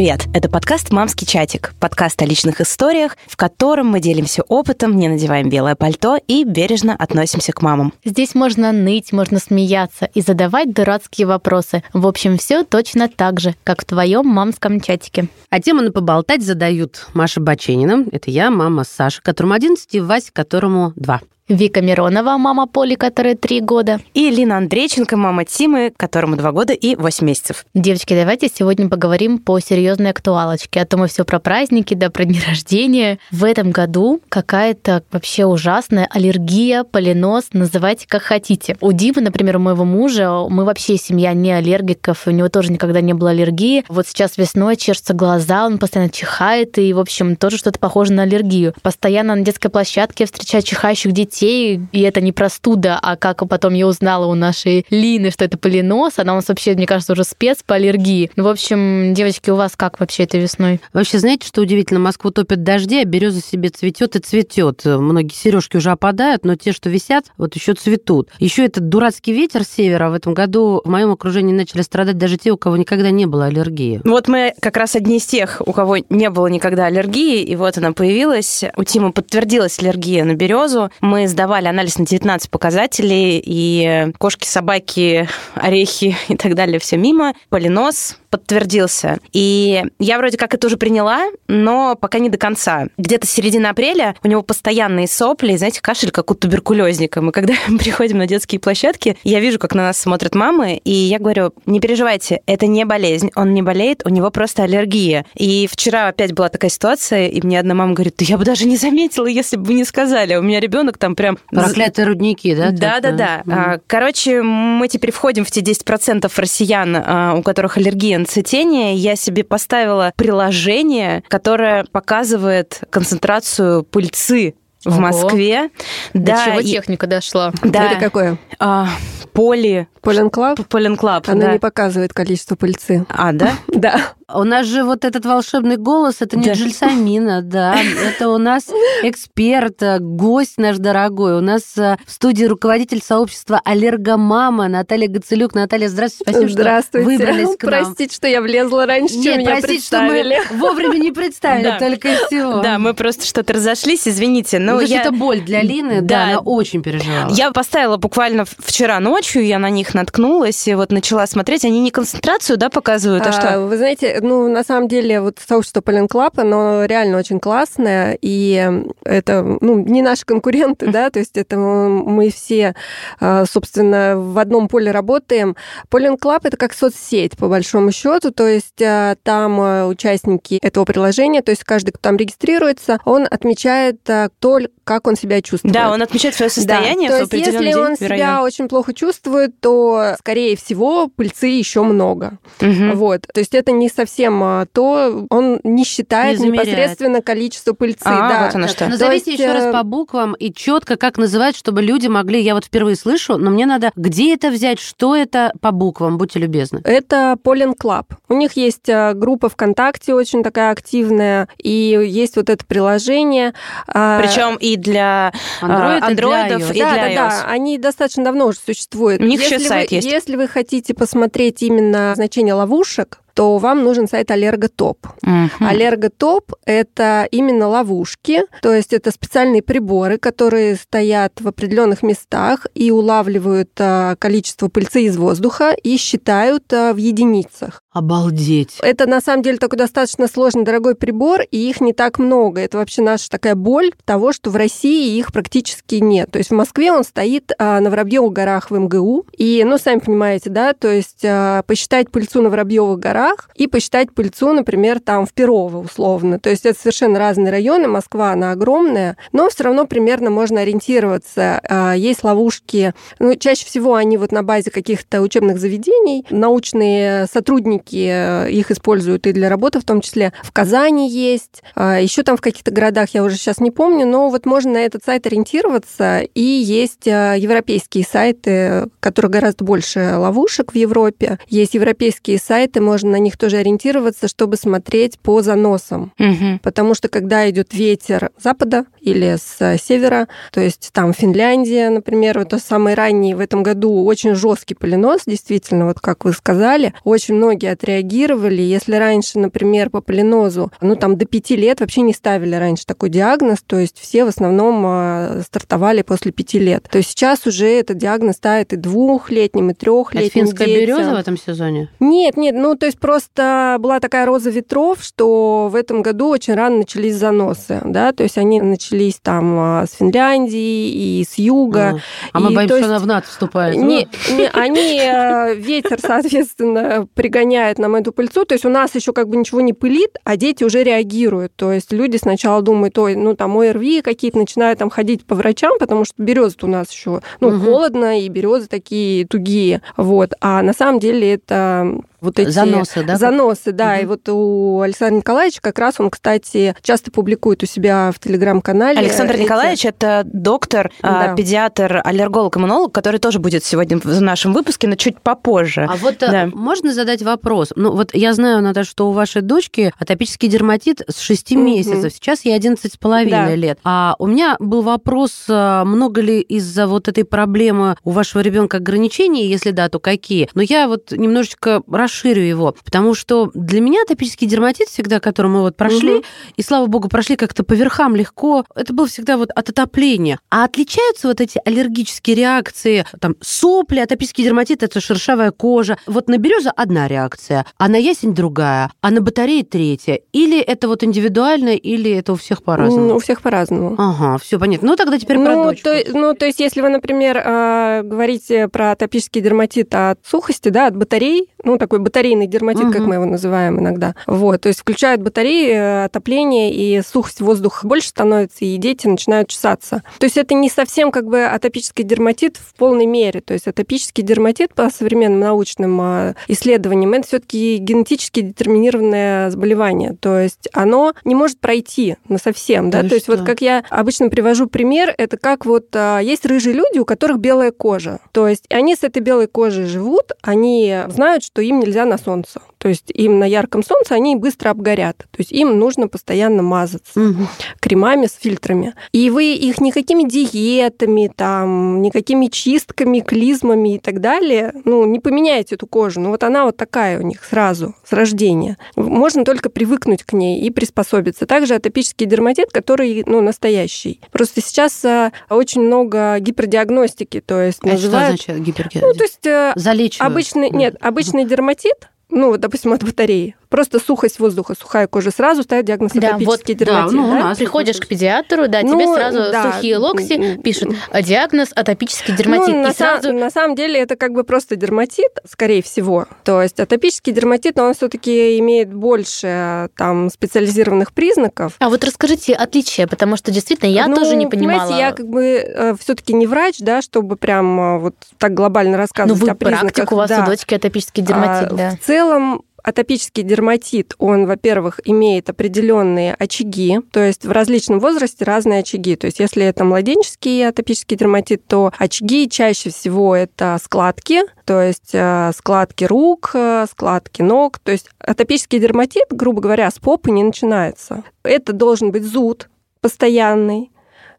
Привет! Это подкаст «Мамский чатик», подкаст о личных историях, в котором мы делимся опытом, не надеваем белое пальто и бережно относимся к мамам. Здесь можно ныть, можно смеяться и задавать дурацкие вопросы. В общем, все точно так же, как в твоем мамском чатике. А тему на поболтать задают Маша Баченина, это я, мама Саша, которому 11, и Вася, которому 2. Вика Миронова, мама Поли, которая три года. И Лина Андрейченко, мама Тимы, которому два года и восемь месяцев. Девочки, давайте сегодня поговорим по серьезной актуалочке. А то мы все про праздники, да, про дни рождения. В этом году какая-то вообще ужасная аллергия, поленос, называйте как хотите. У Димы, например, у моего мужа, мы вообще семья не аллергиков, у него тоже никогда не было аллергии. Вот сейчас весной чешутся глаза, он постоянно чихает, и, в общем, тоже что-то похоже на аллергию. Постоянно на детской площадке встречаю чихающих детей, детей, и это не простуда, а как потом я узнала у нашей Лины, что это полинос, она у нас вообще, мне кажется, уже спец по аллергии. Ну, в общем, девочки, у вас как вообще это весной? Вообще, знаете, что удивительно? Москву топят дожди, а береза себе цветет и цветет. Многие сережки уже опадают, но те, что висят, вот еще цветут. Еще этот дурацкий ветер с севера в этом году в моем окружении начали страдать даже те, у кого никогда не было аллергии. Вот мы как раз одни из тех, у кого не было никогда аллергии, и вот она появилась. У Тима подтвердилась аллергия на березу. Мы сдавали анализ на 19 показателей, и кошки, собаки, орехи и так далее, все мимо. Полинос подтвердился. И я вроде как это уже приняла, но пока не до конца. Где-то с середины апреля у него постоянные сопли, знаете, кашель, как у туберкулезника. Мы когда приходим на детские площадки, я вижу, как на нас смотрят мамы, и я говорю, не переживайте, это не болезнь, он не болеет, у него просто аллергия. И вчера опять была такая ситуация, и мне одна мама говорит, да я бы даже не заметила, если бы вы не сказали. У меня ребенок там прям... Проклятые рудники, да? Да, да, да. Mm. Короче, мы теперь входим в те 10% россиян, а, у которых аллергия на цветение. Я себе поставила приложение, которое показывает концентрацию пыльцы в Ого. Москве. До да, чего и... техника дошла? Да. Это какое? А, поли. Pollen Club? Pollen Club, Она да. не показывает количество пыльцы. А, да? Да. У нас же вот этот волшебный голос, это не да. Джельсомино, да, это у нас эксперт, э, гость наш дорогой. У нас э, в студии руководитель сообщества «Аллергомама» Наталья Гацелюк. Наталья, здравствуйте, спасибо, здравствуйте. что выбрались к нам. Простите, что я влезла раньше, Нет, чем меня простите, представили. что мы вовремя не представили, только и всего. Да, мы просто что-то разошлись, извините. Но ну, я... это боль для Лины, да, она очень переживала. Я поставила буквально вчера ночью, я на них наткнулась, и вот начала смотреть. Они не концентрацию, да, показывают, а, а что? Вы знаете, ну, на самом деле, вот сообщество Pollen Club, оно реально очень классное, и это, ну, не наши конкуренты, да, то есть это мы все, а, собственно, в одном поле работаем. Pollen Club — это как соцсеть, по большому счету, то есть а, там а, участники этого приложения, то есть каждый, кто там регистрируется, он отмечает то, как он себя чувствует. Да, он отмечает свое состояние да. в определенный если день, он вероятно. себя очень плохо чувствует, то, скорее всего, пыльцы еще много. Угу. Вот. То есть это не совсем то, он не считает не непосредственно количество пыльцы. А, да. вот оно что. Назовите есть... еще раз э, по буквам и четко, как называть, чтобы люди могли... Я вот впервые слышу, но мне надо... Где это взять? Что это по буквам? Будьте любезны. Это Pollen Club. У них есть э, группа ВКонтакте очень такая активная, и есть вот это приложение. А, Причем и для Android, андроидов, и для, да, для да, да, они достаточно давно уже существуют. У них если еще сайт вы, есть. Если вы хотите посмотреть именно значение ловушек, то вам нужен сайт Аллерготоп. Uh-huh. Аллерготоп – это именно ловушки, то есть это специальные приборы, которые стоят в определенных местах и улавливают а, количество пыльцы из воздуха и считают а, в единицах. Обалдеть. Это на самом деле такой достаточно сложный, дорогой прибор, и их не так много. Это вообще наша такая боль того, что в России их практически нет. То есть в Москве он стоит а, на Воробьевых горах в МГУ. И, ну, сами понимаете, да, то есть а, посчитать пыльцу на Воробьевых горах и посчитать пыльцу, например, там в Перово условно. То есть это совершенно разные районы. Москва, она огромная, но все равно примерно можно ориентироваться. А, есть ловушки, ну, чаще всего они вот на базе каких-то учебных заведений. Научные сотрудники сотрудники э, их используют и для работы, в том числе в Казани есть, а, еще там в каких-то городах, я уже сейчас не помню, но вот можно на этот сайт ориентироваться, и есть э, европейские сайты, которые гораздо больше ловушек в Европе, есть европейские сайты, можно на них тоже ориентироваться, чтобы смотреть по заносам. Мгм. Потому что когда идет ветер с запада или с севера, то есть там Финляндия, например, вот тот самый ранний в этом году очень жесткий поленос, действительно, вот как вы сказали, очень многие отреагировали. Если раньше, например, по поленозу, ну там до пяти лет вообще не ставили раньше такой диагноз, то есть все в основном а, стартовали после пяти лет. То есть сейчас уже этот диагноз ставят и двухлетним, и Это трехлетним финская детям. береза в этом сезоне? Нет, нет, ну то есть просто была такая роза ветров, что в этом году очень рано начались заносы, да, то есть они начались там а, с Финляндии и с юга. А, а мы боимся, то что есть- она в НАТО вступает. Ну, Не, не, они, э, ветер, соответственно, пригоняет нам эту пыльцу, то есть у нас еще как бы ничего не пылит, а дети уже реагируют, то есть люди сначала думают, ой, ну там ОРВИ какие-то, начинают там ходить по врачам, потому что береза у нас еще, ну, Мгм. холодно, и березы такие тугие, вот, а на самом деле это вот эти Заносы, да? Заносы, да. Мгм. И вот у Александра Николаевича как раз он, кстати, часто публикует у себя в телеграм-канале. Александр эти- Николаевич это доктор, а, Да. педиатр, аллерголог, иммунолог, который тоже будет сегодня в нашем выпуске, но чуть попозже. А вот э, Да. можно задать вопрос? Ну, вот я знаю, Наташа, что у вашей дочки атопический дерматит с 6 Мгм. месяцев. Сейчас ей 11 с половиной Да. лет. А у меня был вопрос, а, много ли из-за вот этой проблемы у вашего ребенка ограничений? Если да, то какие? Но я вот немножечко расширю его, потому что для меня атопический дерматит всегда, который мы вот прошли, Мгм. и, слава богу, прошли как-то по верхам легко, это было всегда вот от отопления. А отличаются вот эти аллергические реакции, там, сопли, атопический дерматит, это шершавая кожа. Вот на березу одна реакция, а на ясень другая, а на батарее третья. Или это вот индивидуально, или это у всех по-разному? У всех по-разному. Ага, все понятно. Ну, тогда теперь про ну, дочку. то, ну, то есть, если вы, например, а, говорите про атопический дерматит от сухости, да, от батарей, ну, такой батарейный дерматит, как Мгм. мы его называем иногда, вот, то есть включают батареи, э, отопление, и сухость воздуха больше становится, и дети начинают чесаться. То есть это не совсем как бы атопический дерматит в полной мере, то есть атопический дерматит по современным научным а, исследованиям, это все таки генетически детерминированное заболевание, то есть оно не может пройти на совсем, да, Да то есть что? вот как я обычно привожу пример, это как вот а, есть рыжие люди, у которых белая кожа. То есть они с этой белой кожей живут, они знают, что им нельзя на солнце. То есть им на ярком солнце они быстро обгорят. То есть им нужно постоянно мазаться Мгм. кремами с фильтрами. И вы их никакими диетами, там, никакими чистками, клизмами и так далее, ну, не поменяете эту кожу. Ну, вот она вот такая у них сразу, с рождения. Можно только привыкнуть к ней и приспособиться. Также атопический дерматит, который, ну, настоящий. Просто сейчас а, очень много гипердиагностики, то есть А что называют... значит гипергия? Ну, то есть э, Залечивают? обычный, нет, обычный дерматит, ну, допустим, от батареи, просто сухость воздуха, сухая кожа, сразу ставят диагноз Да, атопический вот, да, дерматит. ну, у да? нас Приходишь к педиатру, да, Ну, тебе сразу да. сухие локти М, пишут а, диагноз атопический дерматит. Ну, на, сразу на самом деле это как бы просто дерматит, скорее всего. То есть атопический дерматит, он все-таки имеет больше там специализированных признаков. А вот расскажите отличия, потому что действительно я Ну, тоже не понимаете, понимала. я как бы все-таки не врач, да, чтобы прям э, вот так глобально Ну, рассказывать вы о признаках. практик, у вас да. у дочки атопический дерматит, А, да. В целом атопический дерматит, он, во-первых, имеет определенные очаги, то есть в различном возрасте разные очаги. То есть если это младенческий атопический дерматит, то очаги чаще всего это складки, то есть э, складки рук, э, складки ног. То есть атопический дерматит, грубо говоря, с попы не начинается. Это должен быть зуд постоянный,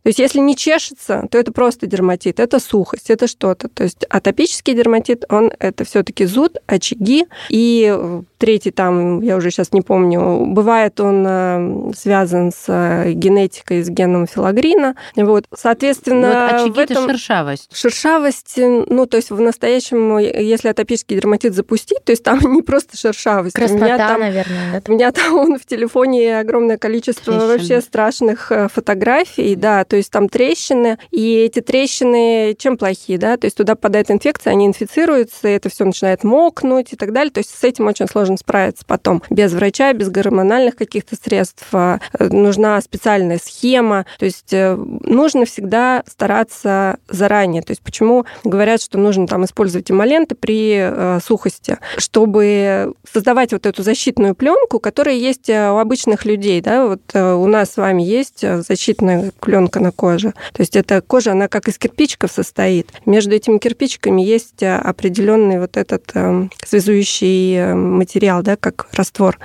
то есть если не чешется, то это просто дерматит, это сухость, это что-то. То есть атопический дерматит, он это все таки зуд, очаги. И э, третий там, я уже сейчас не помню, бывает он э, связан с э, генетикой, с геном филагрина. Вот, Ну, соответственно, вот очаги в этом... это шершавость. Шершавость, ну, то есть в настоящем, если атопический дерматит запустить, то есть там не просто шершавость. у меня Краснота, там наверное, да? у меня там вон в телефоне огромное количество Трещин. вообще страшных фотографий, да, то есть там трещины, и эти трещины чем плохие, да, то есть туда попадает инфекция, они инфицируются, это все начинает мокнуть и так далее, то есть с этим очень сложно справиться потом. Без врача, без гормональных каких-то средств а, э, нужна специальная схема, то есть э, нужно всегда стараться заранее, то есть почему говорят, что нужно там использовать эмоленты при э, сухости, чтобы создавать вот эту защитную пленку, которая есть у обычных людей, да, вот у нас с вами есть защитная пленка на коже. То есть эта кожа, она как из кирпичиков состоит. Между этими кирпичиками есть э, определенный вот этот э, связующий э, материал, да, как раствор,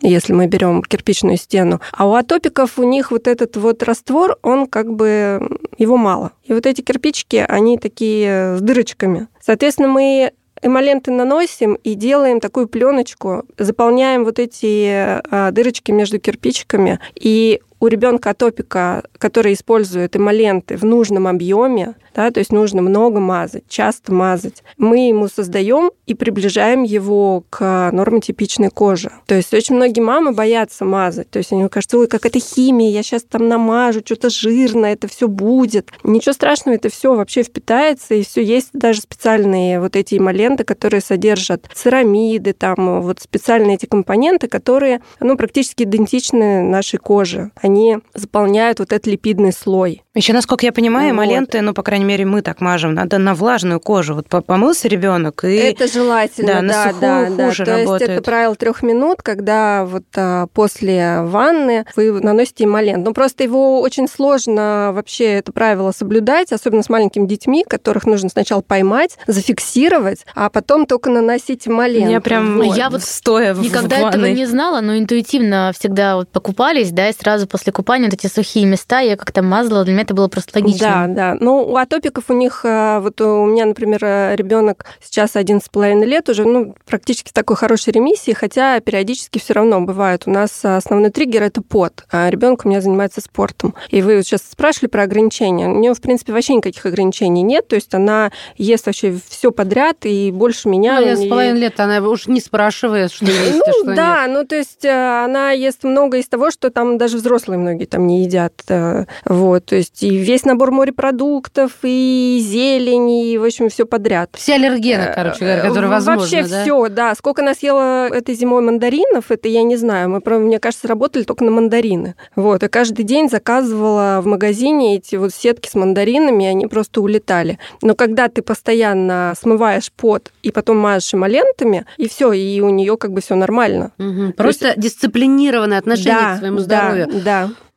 если мы берем кирпичную стену. А у атопиков у них вот этот вот раствор, он как бы, его мало. И вот эти кирпичики, они такие с дырочками. Соответственно, мы эмоленты наносим и делаем такую пленочку, заполняем вот эти дырочки между кирпичиками, и у ребенка атопика, который использует эмоленты в нужном объеме, да, то есть нужно много мазать, часто мазать, мы ему создаем и приближаем его к нормотипичной коже. То есть очень многие мамы боятся мазать, то есть они кажется, ой, как это химия, я сейчас там намажу, что-то жирное, это все будет. Ничего страшного, это все вообще впитается, и все есть даже специальные вот эти эмоленты, которые содержат церамиды, там вот специальные эти компоненты, которые, ну, практически идентичны нашей коже. Они заполняют вот этот липидный слой. Еще, насколько я понимаю, вот. эмоленты, ну, по крайней мере, мы так мажем, надо на влажную кожу. Вот помылся ребенок и... Это желательно, да, на да, сухую да, хуже да. То работает. есть это правило трех минут, когда вот а, после ванны вы наносите эмолент. Ну, просто его очень сложно вообще это правило соблюдать, особенно с маленькими детьми, которых нужно сначала поймать, зафиксировать, а потом только наносить эмолент. Я прям вот. Я вот стоя никогда в этого не знала, но интуитивно всегда вот покупались, да, и сразу после купания вот эти сухие места я как-то мазала. Для меня это было просто логично. Да, да. Ну, у атопиков у них, э, вот у меня, например, э, ребенок сейчас один с половиной лет уже, ну, практически в такой хорошей ремиссии, хотя периодически все равно бывает. У нас основной триггер это пот, а ребенок у меня занимается спортом. И вы сейчас спрашивали про ограничения. У нее, в принципе, вообще никаких ограничений нет, то есть она ест вообще все подряд и больше меня. Ну, с половиной лет она уж не спрашивает, что есть, а что да, нет. ну, то есть э, она ест много из того, что там даже взрослые многие там не едят. Вот, то есть и весь набор морепродуктов, и зелень, и, в общем, все подряд. Все аллергены, короче говоря, которые возможны, Вообще да? все, да. Сколько она съела этой зимой мандаринов, это я не знаю. Мы, мне кажется, работали только на мандарины. Вот, и каждый день заказывала в магазине эти вот сетки с мандаринами, они просто улетали. Но когда ты постоянно смываешь пот и потом мажешь эмолентами, и все, и у нее как бы все нормально. Угу. Просто есть... дисциплинированное отношение да, к своему здоровью. Да, да.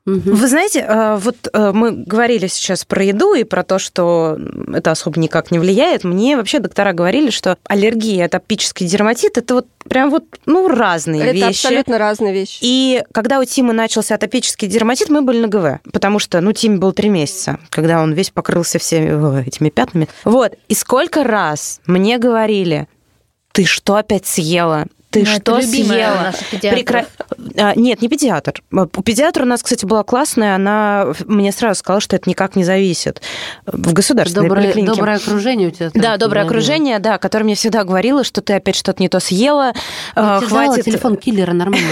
Вы знаете, э, вот э, мы говорили сейчас про еду и про то, что это особо никак не влияет. Мне вообще доктора говорили, что аллергия, атопический дерматит, это вот прям вот, ну, разные это вещи. Это абсолютно разные вещи. И когда у Тимы начался атопический дерматит, мы были на ГВ, потому что, ну, Тиме был три месяца, когда он весь покрылся всеми этими пятнами. Вот. И сколько раз мне говорили, ты что опять съела? Ты ну, что съела? Прекра... А, нет, не педиатр. У педиатра у нас, кстати, была классная, она мне сразу сказала, что это никак не зависит. В государственной доброе, поликлинике. Доброе окружение у тебя. Да, доброе говорила. окружение, да, которое мне всегда говорило, что ты опять что-то не то съела. А, хватит телефон киллера нормально.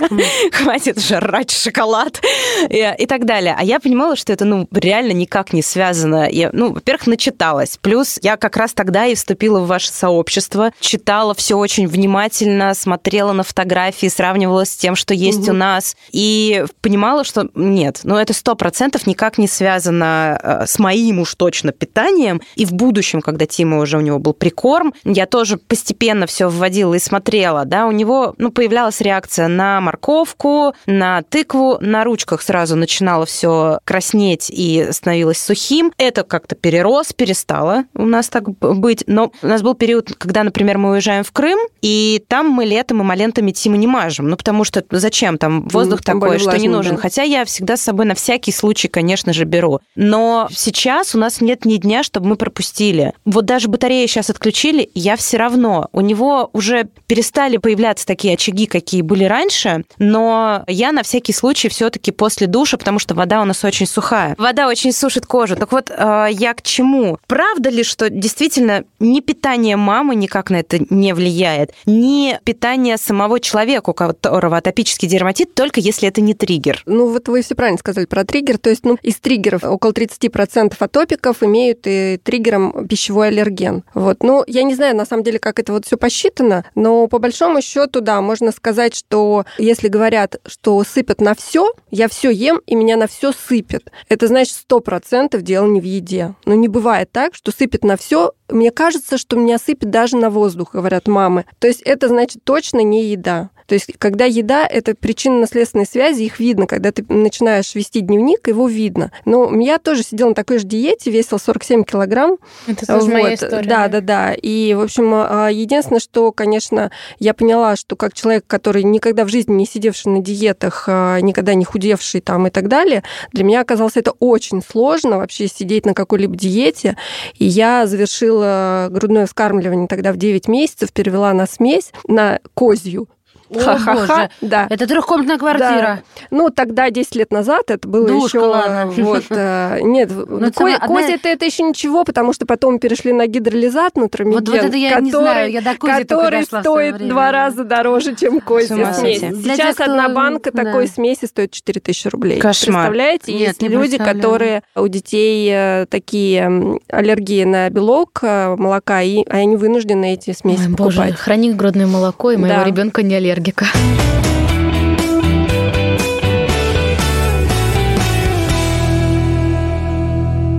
Хватит жрать шоколад и, и так далее. А я понимала, что это ну реально никак не связано. Я, ну, во-первых, начиталась. Плюс я как раз тогда и вступила в ваше сообщество, читала все очень внимательно смотрела на фотографии, сравнивала с тем, что есть угу. у нас, и понимала, что нет, ну это сто процентов никак не связано э, с моим уж точно питанием. И в будущем, когда Тима уже у него был прикорм, я тоже постепенно все вводила и смотрела, да, у него ну, появлялась реакция на морковку, на тыкву, на ручках сразу начинало все краснеть и становилось сухим. Это как-то перерос, перестало у нас так быть. Но у нас был период, когда, например, мы уезжаем в Крым, и там мы летом эмолентами Тиму не мажем. Ну, потому что зачем? Там воздух ну, такой, что не нужен. Да. Хотя я всегда с собой на всякий случай, конечно же, беру. Но сейчас у нас нет ни дня, чтобы мы пропустили. Вот даже батареи сейчас отключили, я все равно. У него уже перестали появляться такие очаги, какие были раньше, но я на всякий случай все-таки после душа, потому что вода у нас очень сухая. Вода очень сушит кожу. Так вот, э, я к чему? Правда ли, что действительно ни питание мамы никак на это не влияет, ни питание самого человека, у которого атопический дерматит, только если это не триггер. Ну, вот вы все правильно сказали про триггер. То есть, ну, из триггеров около 30% атопиков имеют и триггером пищевой аллерген. Вот. Ну, я не знаю, на самом деле, как это вот все посчитано, но по большому счету, да, можно сказать, что если говорят, что сыпят на все, я все ем, и меня на все сыпет. Это значит, 100% дело не в еде. Но не бывает так, что сыпет на все. Мне кажется, что меня сыпет даже на воздух, говорят мамы. То есть это значит точно не еда. То есть, когда еда — это причинно-наследственные связи, их видно. Когда ты начинаешь вести дневник, его видно. Но я тоже сидела на такой же диете, весила 47 килограмм. Это тоже вот. моя история. Да, да, да. И, в общем, а, единственное, что, конечно, я поняла, что как человек, который никогда в жизни не сидевший на диетах, а, никогда не худевший там и так далее, для меня оказалось это очень сложно вообще сидеть на какой-либо диете. И я завершила грудное вскармливание тогда в 9 месяцев, перевела на смесь, на козью, Ха-ха-ха. Да. Это трехкомнатная квартира. Да. Ну, тогда, 10 лет назад, это было Душка, еще... Ладно. Вот, э, нет, ну, ко- одна... Кози это, это еще ничего, потому что потом перешли на гидролизат нутромедиан, вот, вот это я который, не знаю, я до который стоит два раза дороже, чем кози смесь. Сейчас тех, одна банка да. такой смеси стоит 4000 рублей. Кошмар. Представляете? Нет, Есть люди, которые у детей э, такие аллергии на белок, э, молока, и они вынуждены эти смеси Ой, покупать. Боже, храни грудное молоко, и моего да. ребенка не аллергия аллергика.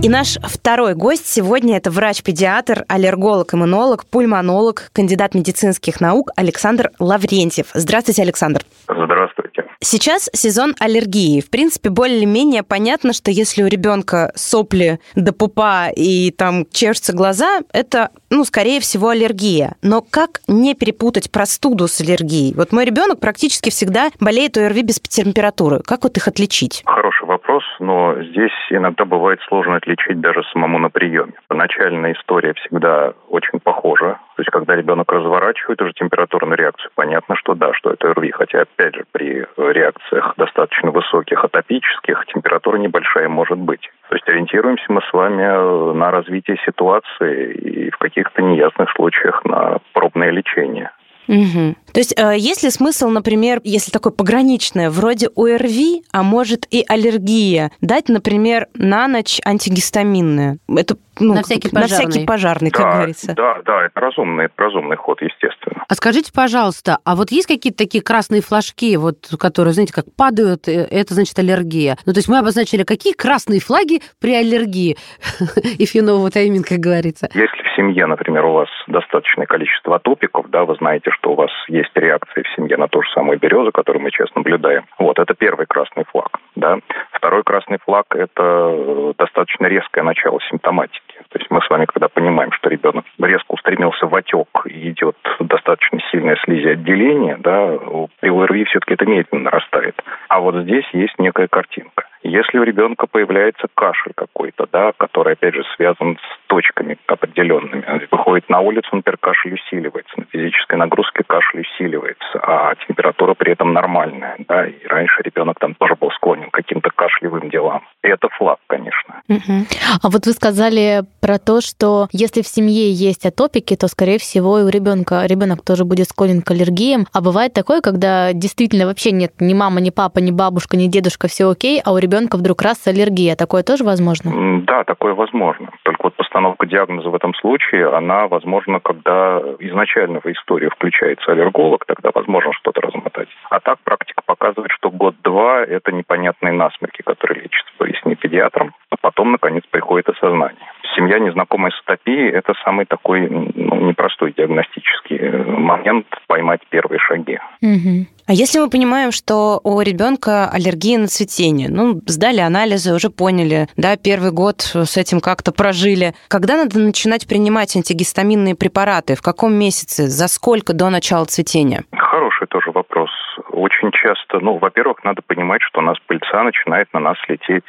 И наш второй гость сегодня это врач-педиатр, аллерголог-иммунолог, пульмонолог, кандидат медицинских наук Александр Лаврентьев. Здравствуйте, Александр. Здравствуйте. Сейчас сезон аллергии. В принципе, более-менее понятно, что если у ребенка сопли до пупа и там чешутся глаза, это, ну, скорее всего, аллергия. Но как не перепутать простуду с аллергией? Вот мой ребенок практически всегда болеет ОРВИ без температуры. Как вот их отличить? Хороший вопрос, но здесь иногда бывает сложно отличить даже самому на приеме. Начальная история всегда очень похожа. То есть, когда ребенок разворачивает уже температурную реакцию, понятно, что да, что это РВИ. Хотя, опять же, при реакциях достаточно высоких атопических температура небольшая может быть. То есть ориентируемся мы с вами на развитие ситуации и в каких-то неясных случаях на пробное лечение. Угу. То есть э, есть ли смысл, например, если такое пограничное, вроде ОРВИ, а может и аллергия, дать, например, на ночь антигистаминное? Это ну, на всякий пожарный, на всякий пожарный как да, говорится. Да, да, это разумный, это разумный ход, естественно. А скажите, пожалуйста, а вот есть какие-то такие красные флажки, вот, которые, знаете, как падают, э, это значит аллергия? Ну, то есть мы обозначили, какие красные флаги при аллергии? If you know what I mean, как говорится. Если в семье, например, у вас достаточное количество атопиков, да, вы знаете, что у вас есть реакции в семье на ту же самую березу, которую мы сейчас наблюдаем. Вот, это первый красный флаг, да. Второй красный флаг – это э, достаточно резкое начало симптоматики. То есть мы с вами, когда понимаем, что ребенок резко устремился в отек и идет достаточно сильное слизиотделение, да, при ОРВИ все-таки это медленно нарастает. А вот здесь есть некая картинка. Если у ребенка появляется кашель какой-то, да, который, опять же, связан с точками определенными, выходит на улицу, например, кашель усиливается, на физической нагрузке кашель усиливается, а температура при этом нормальная, да, и раньше ребенок там тоже был склонен к каким-то кашлевым делам. И это флаг, конечно. Угу. А вот вы сказали про то, что если в семье есть атопики, то, скорее всего, и у ребенка ребенок тоже будет склонен к аллергиям. А бывает такое, когда действительно вообще нет ни мама, ни папа, ни бабушка, ни дедушка, все окей, а у ребенка вдруг раз аллергия. Такое тоже возможно? Да, такое возможно. Только вот постановка диагноза в этом случае, она возможна, когда изначально в историю включается аллерголог, тогда возможно что-то размотать. А так практика показывает, что год-два – это непонятные насморки, которые лечатся, поясни педиатром, потом, наконец, приходит осознание. Семья, незнакомая с атопией, это самый такой ну, непростой диагностический э, момент поймать первые шаги. Угу. А если мы понимаем, что у ребенка аллергия на цветение, ну, сдали анализы, уже поняли, да, первый год с этим как-то прожили, когда надо начинать принимать антигистаминные препараты? В каком месяце? За сколько до начала цветения? Хороший тоже вопрос. Очень часто, ну, во-первых, надо понимать, что у нас пыльца начинает на нас лететь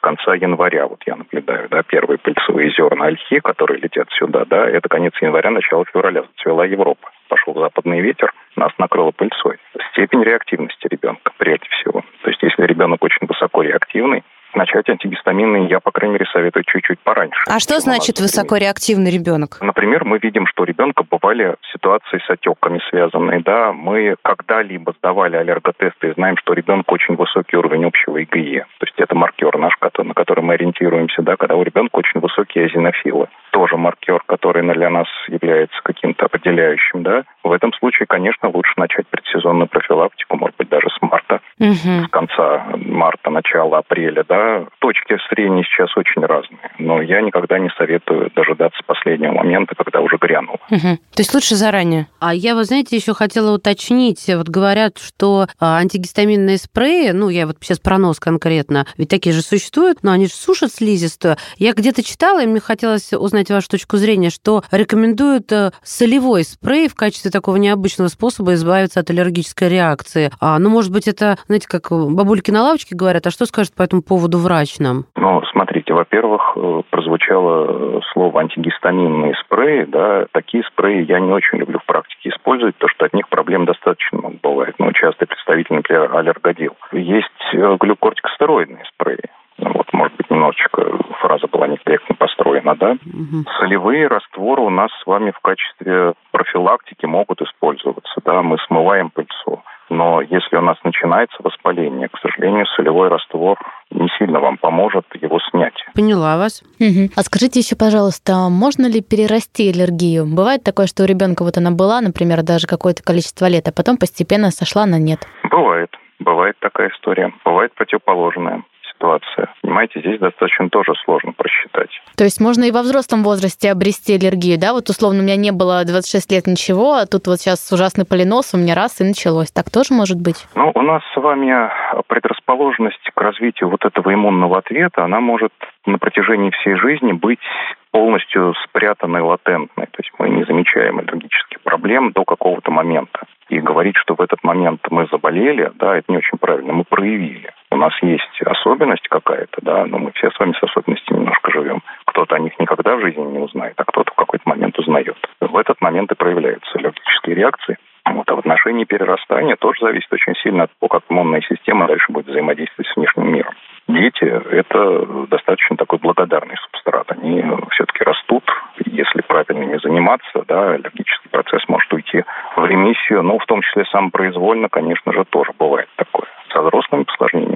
конца января. Вот я наблюдаю, да, первые пыльцевые зерна ольхи, которые летят сюда, да, это конец января, начало февраля, зацвела Европа. Пошел западный ветер, нас накрыло пыльцой. Степень реактивности ребенка, прежде всего. То есть, если ребенок очень высоко реактивный, начать антигистаминные я, по крайней мере, советую чуть-чуть пораньше. А что значит высокореактивный ребенок? Например, мы видим, что у ребенка бывали ситуации с отеками связанные. Да, мы когда-либо сдавали аллерготесты и знаем, что у ребенка очень высокий уровень общего ИГЕ. То есть это маркер наш, на который мы ориентируемся, да, когда у ребенка очень высокие азинофилы. Тоже маркер, который для нас является каким-то определяющим. Да. В этом случае, конечно, лучше начать предсезонную профилактику, может быть, даже с марта, угу. с конца марта, начала апреля, да, точки зрения сейчас очень разные. Но я никогда не советую дожидаться последнего момента, когда уже грянуло. Угу. То есть лучше заранее. А я, вы знаете, еще хотела уточнить. Вот говорят, что а, антигистаминные спреи, ну, я вот сейчас про нос конкретно, ведь такие же существуют, но они же сушат слизистую. Я где-то читала, и мне хотелось узнать вашу точку зрения, что рекомендуют э, солевой спрей в качестве такого необычного способа избавиться от аллергической реакции. А, ну, может быть, это, знаете, как бабульки на лавочке говорят, а что скажет по этому поводу врач нам? Ну, смотрите, во-первых, э, прозвучало слово антигистаминные спреи, да, такие спреи я не очень люблю в практике использовать, потому что от них проблем достаточно много бывает. Ну, часто представитель, например, аллергодил. Есть э, глюкортикостероидные спреи. Ну, вот, может быть, немножечко фраза была некорректно построена, да? Угу. Солевые растворы у нас с вами в качестве профилактики могут использоваться, да, мы смываем. Но если у нас начинается воспаление, к сожалению, солевой раствор не сильно вам поможет его снять. Поняла вас. Угу. А скажите еще, пожалуйста, можно ли перерасти аллергию? Бывает такое, что у ребенка вот она была, например, даже какое-то количество лет, а потом постепенно сошла на нет? Бывает. Бывает такая история. Бывает противоположная ситуация. Понимаете, здесь достаточно тоже сложно просчитать. То есть можно и во взрослом возрасте обрести аллергию, да? Вот условно у меня не было 26 лет ничего, а тут вот сейчас ужасный полинос у меня раз и началось. Так тоже может быть? Ну, у нас с вами предрасположенность к развитию вот этого иммунного ответа, она может на протяжении всей жизни быть полностью спрятанной, латентной. То есть мы не замечаем аллергических проблем до какого-то момента. И говорить, что в этот момент мы заболели, да, это не очень правильно. Мы проявили. У нас есть особенность какая-то, да, но мы все с вами с особенностями немножко живем. Кто-то о них никогда в жизни не узнает, а кто-то в какой-то момент узнает. В этот момент и проявляются аллергические реакции. Вот. А в отношении перерастания тоже зависит очень сильно от того, как иммунная система дальше будет взаимодействовать с внешним миром. Дети – это достаточно такой благодарный субстрат. Они все-таки растут. Если правильно не заниматься, да, аллергический процесс может уйти в ремиссию. Но в том числе самопроизвольно, конечно же, тоже бывает такое. Со взрослыми посложнее.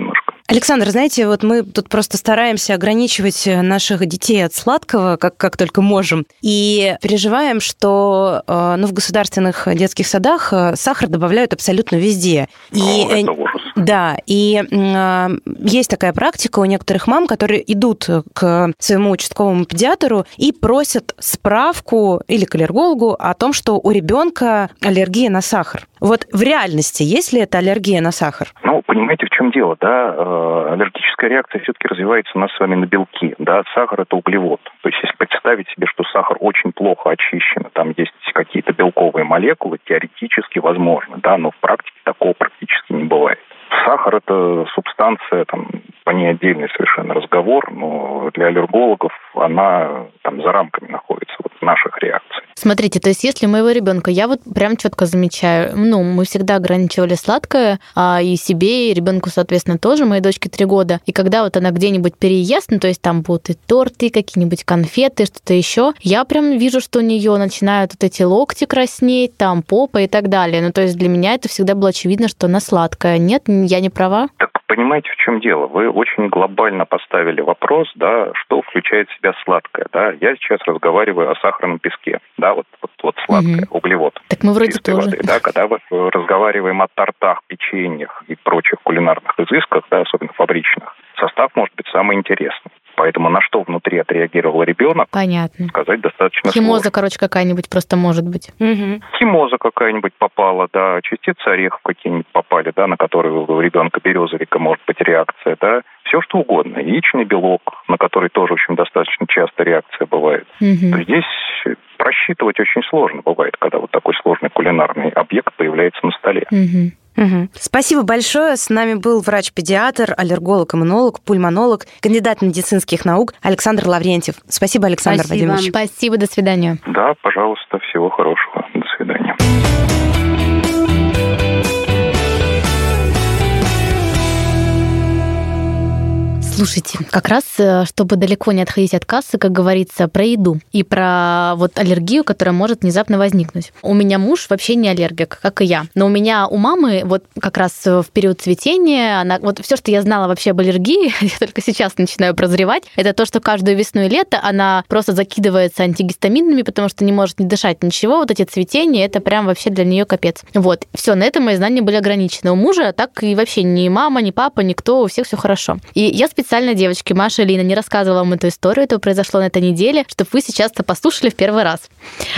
Александр, знаете, вот мы тут просто стараемся ограничивать наших детей от сладкого, как, как только можем, и переживаем, что э, ну, в государственных детских садах э, сахар добавляют абсолютно везде. И, О, это ужас. Да, и э, есть такая практика у некоторых мам, которые идут к своему участковому педиатру и просят справку или к аллергологу о том, что у ребенка аллергия на сахар. Вот в реальности есть ли это аллергия на сахар? Ну, понимаете, в чем дело, да? Э, аллергическая реакция все-таки развивается у нас с вами на белки, да? Сахар – это углевод. То есть, если представить себе, что сахар очень плохо очищен, там есть какие-то белковые молекулы, теоретически возможно, да, но в практике такого практически не бывает. Сахар – это субстанция, там, по ней отдельный совершенно разговор, но для аллергологов она там за рамками находится вот наших реакций. Смотрите, то есть если моего ребенка, я вот прям четко замечаю, ну, мы всегда ограничивали сладкое, а и себе, и ребенку, соответственно, тоже, моей дочке три года. И когда вот она где-нибудь переест, ну, то есть там будут и торты, какие-нибудь конфеты, что-то еще, я прям вижу, что у нее начинают вот эти локти краснеть, там попа и так далее. Ну, то есть для меня это всегда было очевидно, что она сладкая. Нет, я не права? Так понимаете, в чем дело? Вы очень глобально поставили вопрос, да, что включает в себя сладкое, да. Я сейчас разговариваю о сахарном песке, да, вот, вот, вот сладкое, угу. углевод. Так мы вроде тоже. Воды, да, когда мы разговариваем о тортах, печеньях и прочих кулинарных изысках, да, особенно фабричных, состав может быть самый интересный. Поэтому на что внутри отреагировал ребенок, Понятно. сказать достаточно Химоза, сложно. короче, какая-нибудь просто может быть. Угу. Химоза какая-нибудь попала, да, частицы орехов какие-нибудь попали, да, на которые у ребенка березовика может быть реакция, да, все что угодно. Яичный белок, на который тоже очень достаточно часто реакция бывает. Угу. Здесь просчитывать очень сложно бывает, когда вот такой сложный кулинарный объект появляется на столе. Угу. Угу. Спасибо большое. С нами был врач-педиатр, аллерголог, иммунолог, пульмонолог, кандидат медицинских наук Александр Лаврентьев. Спасибо, Александр Спасибо. Владимирович. Спасибо, до свидания. Да, пожалуйста, всего хорошего. До свидания. Слушайте, как раз, э, чтобы далеко не отходить от кассы, как говорится, про еду и про вот аллергию, которая может внезапно возникнуть. У меня муж вообще не аллергик, как и я. Но у меня у мамы вот как раз в период цветения, она вот все, что я знала вообще об аллергии, я только сейчас начинаю прозревать, это то, что каждую весну и лето она просто закидывается антигистаминными, потому что не может не дышать ничего. Вот эти цветения, это прям вообще для нее капец. Вот. Все, на этом мои знания были ограничены. У мужа так и вообще ни мама, ни папа, никто, у всех все хорошо. И я специально специально девочки Маша и Лина не рассказывала вам эту историю, это произошло на этой неделе, чтобы вы сейчас это послушали в первый раз.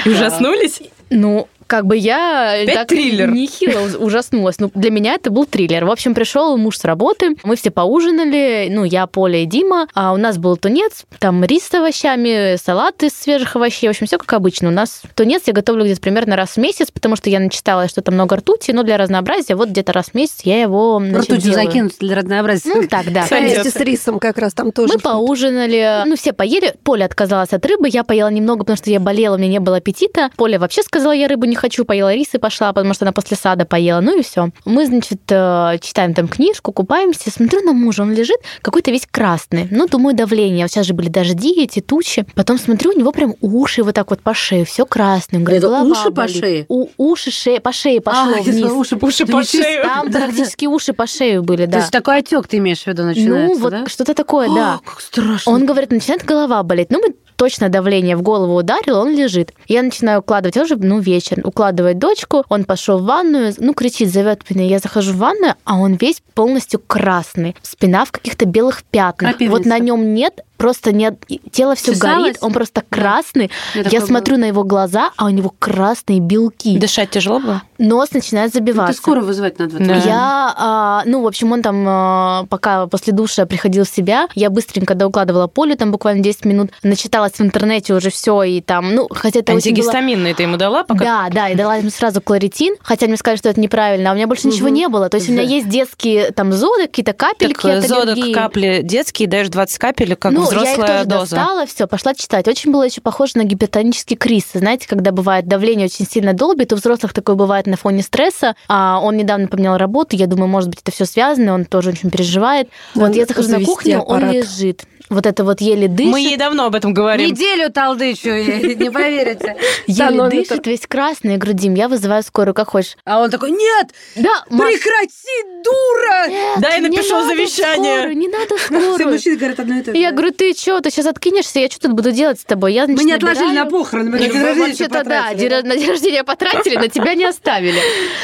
Ужаснулись? Ну, как бы я Опять так триллер. нехило ужаснулась. Ну, для меня это был триллер. В общем, пришел муж с работы, мы все поужинали, ну, я, Поля и Дима, а у нас был тунец, там рис с овощами, салат из свежих овощей, в общем, все как обычно. У нас тунец я готовлю где-то примерно раз в месяц, потому что я начитала, что там много ртути, но для разнообразия вот где-то раз в месяц я его значит, Ртутью делаю. закинуть для разнообразия. Ну, так, да. Вместе с рисом как раз там тоже. Мы поужинали, ну, все поели. Поля отказалась от рыбы, я поела немного, потому что я болела, у меня не было аппетита. Поля вообще сказала, я рыбу не хочу, поела рис и пошла, потому что она после сада поела. Ну и все. Мы, значит, э, читаем там книжку, купаемся. Смотрю на мужа, он лежит какой-то весь красный. Ну, думаю, давление. Вот сейчас же были дожди, эти тучи. Потом смотрю, у него прям уши вот так вот по шее, все красное. Говорю, Это уши по болит. шее? У, уши, шея, по шее пошло А, вниз. уши, Уши по шею. Там практически уши по шею были, То да. есть такой отек ты имеешь в виду начинается, ну, вот да? что-то такое, да. О, как страшно. Он говорит, начинает голова болеть. Ну, мы точно давление в голову ударило, он лежит. Я начинаю укладывать, уже, ну, вечер, укладывать дочку, он пошел в ванную, ну, кричит, зовет меня. Я захожу в ванную, а он весь полностью красный. Спина в каких-то белых пятнах. Крапивница. Вот на нем нет, просто нет, тело все Чесалось? горит, он просто красный. Я Я такое смотрю на его глаза, а у него красные белки. Дышать тяжело было? Нос начинает Ну, забиваться. Ты скоро вызывать надо. Да. Я, а, ну, в общем, он там, а, пока после душа приходил в себя, я быстренько доукладывала поле, там буквально 10 минут, начиталась в интернете уже все, и там, ну, хотя это очень было... Ты ему дала? Пока... Да, да, и дала ему сразу кларитин, хотя мне сказали, что это неправильно, а у меня больше ничего не было. То есть у меня есть детские там зоды, какие-то капельки Так, от зодок, аллергии. капли детские, даешь 20 капель, как ну, я их взрослая тоже доза. достала, все, пошла читать. Очень было еще похоже на гипертонический криз. Знаете, когда бывает давление очень сильно долбит, у взрослых такое бывает на фоне стресса. А он недавно поменял работу, я думаю, может быть, это все связано, он тоже очень переживает. Вот Надо я захожу на кухню, он аппарат. лежит. Вот это вот еле дышит. Мы ей давно об этом говорим. Неделю талдычу, не поверите. Еле дышит, весь красный. Я говорю, Дим, я вызываю скорую, как хочешь. А он такой, нет, Да, прекрати, дура! нет, Да, я не напишу надо завещание. скорую, не надо Все скорую. мужчины говорят одно и то же. Я говорю, ты что, ты сейчас откинешься, я что тут буду делать с тобой? Я, значит, Мы не отложили набираю. на похороны, мы на день рождения да, потратили, день- на день рождения потратили, на тебя не оставили.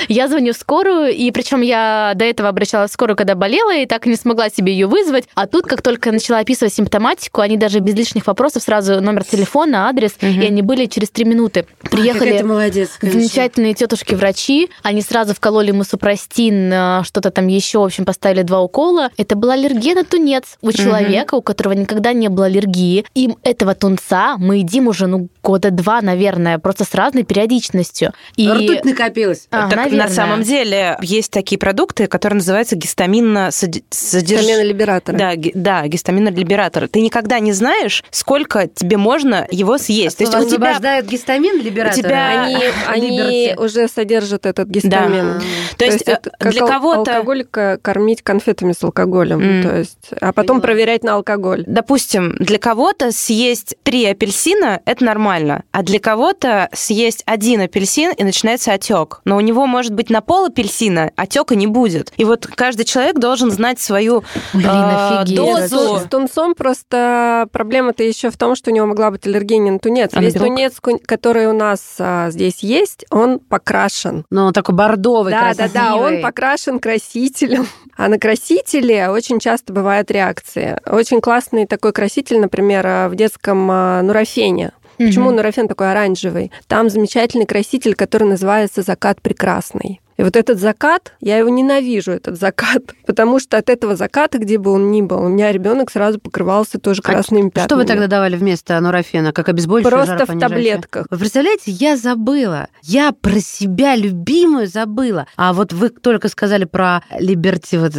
Я звоню в скорую, и причем я до этого обращалась в скорую, когда болела, и так и не смогла себе ее вызвать. А тут, как только начала описывать симптоматику, они даже без лишних вопросов сразу номер телефона, адрес, и они были через три минуты. Приехали ты молодец, конечно. замечательные тетушки-врачи. Они сразу вкололи ему супрастин, э, что-то там еще, в общем, поставили два укола. Это была аллергия на тунец у человека, у которого никогда не было аллергии. И этого тунца мы едим уже, ну, года два, наверное, просто с разной периодичностью. И... Ртуть накопилась. А, так наверное. на самом деле есть такие продукты, которые называются гистаминно содержащие. Гистаминолибераторы. Да, ги- да, гистаминолибераторы. Ты никогда не знаешь, сколько тебе можно его съесть. То есть у тебя гистамин либератор. у тебя- Они, они уже содержат этот гистамин. То есть, э, это как для ал- кого-то- алкоголика кормить конфетами с алкоголем, М. то есть, а потом Поняла. проверять на алкоголь. Допустим, для кого-то съесть три апельсина это нормально, а для кого-то съесть один апельсин и начинается отек. Но у него может быть на пол апельсина отека не будет. И вот каждый человек должен знать свою Блин, офигеть. дозу. С тунцом просто проблема-то еще в том, что у него могла быть аллергия не на тунец. А Весь тунец, который у нас а, здесь есть, он покрашен. Ну, он такой бордовый, Да, да, да, он красивый. покрашен красителем. А на красителе очень часто бывают реакции. Очень классный такой краситель, например, а, в детском а, нурофене. Почему Мгм. нурофен такой оранжевый? Там замечательный краситель, который называется «Закат прекрасный». И вот этот закат, я его ненавижу, этот закат, потому что от этого заката, где бы он ни был, у меня ребенок сразу покрывался тоже А красными пятнами. Что вы тогда давали вместо нурофена, как обезболивающее Просто в таблетках. Вы представляете, я забыла. Я про себя любимую забыла. А вот вы только сказали про либерти. Вот.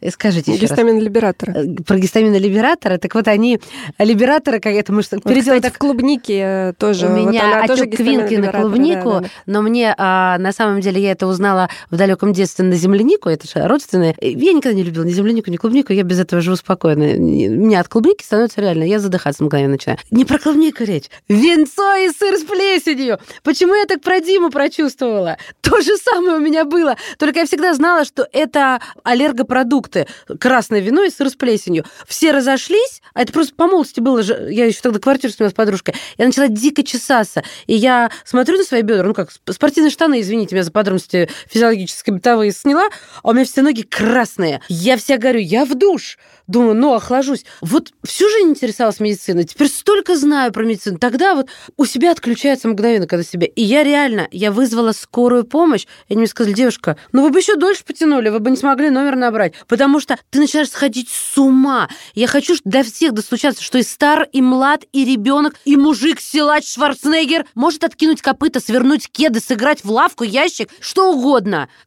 И Скажите еще раз. Гистамин-либераторы. Э, Про гистаминолибераторы. Так вот, они либераторы, как это мы что Вот, переделали так в клубнике э, тоже. У вот меня тоже отек квинки на клубнику, да, да, да. но мне а, на самом деле я это узнала в далеком детстве на землянику, это же родственные. Я никогда не любила ни землянику, ни клубнику, я без этого живу спокойно. Меня от клубники становится реально, я задыхаться мгновенно начинаю. Не про клубнику речь. Венцо и сыр с плесенью. Почему я так про Диму прочувствовала? То же самое у меня было. Только я всегда знала, что это аллергопродукты. Красное вино и сыр с плесенью. Все разошлись, а это просто по молодости было же. Я еще тогда квартиру снимала с подружкой. Я начала дико чесаться. И я смотрю на свои бедра, ну как, сп- спортивные штаны, извините меня за подробности, физиологические бытовые сняла, а у меня все ноги красные. Я вся горю, я в душ. Думаю, ну, охлажусь. Вот всю жизнь интересовалась медициной, теперь столько знаю про медицину. Тогда вот у себя отключается мгновенно, когда себя. И я реально, я вызвала скорую помощь, и они мне сказали, девушка, ну вы бы еще дольше потянули, вы бы не смогли номер набрать. Потому что ты начинаешь сходить с ума. Я хочу для всех достучаться, что и стар, и млад, и ребенок, и мужик, силач Шварценеггер может откинуть копыта, свернуть кеды, сыграть в лавку, ящик, что угодно.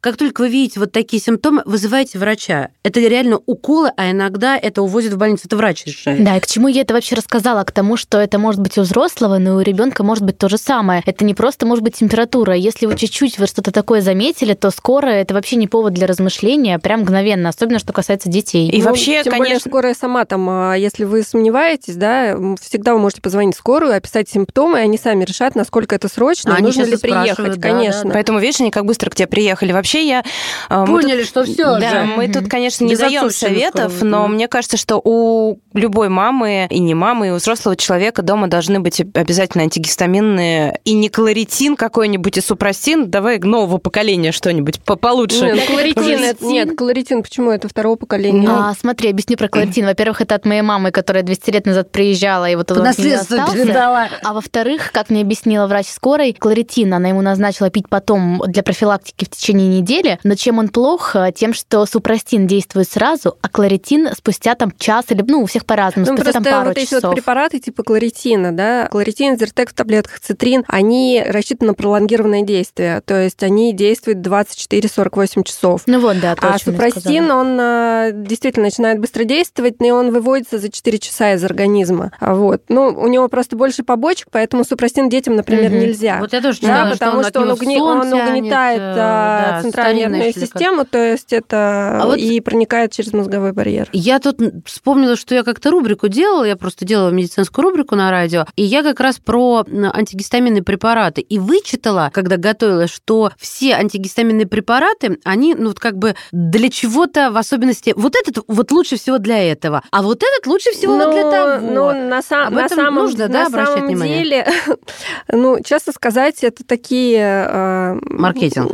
Как только вы видите вот такие симптомы, вызывайте врача. Это реально уколы, а иногда это увозят в больницу, это врач решает. Да, и к чему я это вообще рассказала? К тому, что это может быть у взрослого, но у ребенка может быть то же самое. Это не просто может быть температура. Если вы чуть-чуть вы что-то такое заметили, то скоро это вообще не повод для размышления, прям мгновенно, особенно что касается детей. И ну, вообще, тем конечно... более скорая сама там, а, если вы сомневаетесь, да, всегда вы можете позвонить в скорую, описать симптомы, и они сами решат, насколько это срочно, а нужно ли приехать, да, конечно. Да, да. Поэтому, видишь, они как быстро к тебе приехали. Вообще я... А, Поняли, тут... что все Да, же. мы тут, конечно, не даем советов, но мне кажется, что у любой мамы, и не мамы, и у взрослого человека дома должны быть обязательно антигистаминные, и не кларитин какой-нибудь, и супрастин, давай нового поколения что-нибудь получше. Нет, кларитин, это, нет, кларитин, почему это второго поколения? А, смотри, объясню про кларитин. Во-первых, это от моей мамы, которая 200 лет назад приезжала, и вот он наследство передала. А во-вторых, как мне объяснила врач скорой, кларитин она ему назначила пить потом для профилактики в течение недели, но чем он плох? Тем, что супрастин действует сразу, а кларитин спустя там час или, ну, у всех по-разному, ну, спустя там пару вот часов. эти вот препараты типа кларитина, да, кларитин, зертекс в таблетках, цитрин, они рассчитаны на пролонгированное действие, то есть они действуют 24-48 часов. Ну вот, да, точно. А супрастин, он а, действительно начинает быстро действовать, и он выводится за 4 часа из организма. А вот. Ну, у него просто больше побочек, поэтому супрастин детям, например, угу. нельзя. Вот я тоже да, потому что, он, угни... он угнетает тянет, да, центральную нервную систему, то есть это а вот и проникает через мозговой барьер. Я тут вспомнила, что я как-то рубрику делала, я просто делала медицинскую рубрику на радио, и я как раз про антигистаминные препараты. И вычитала, когда готовилась, что все антигистаминные препараты, они, ну, вот как бы для чего-то, в особенности, вот этот вот лучше всего для этого, а вот этот лучше всего но, вот для того. Ну, на, сам, на самом, нужно, да, на самом внимание? деле, ну, честно сказать, это такие... Э, Маркетинг.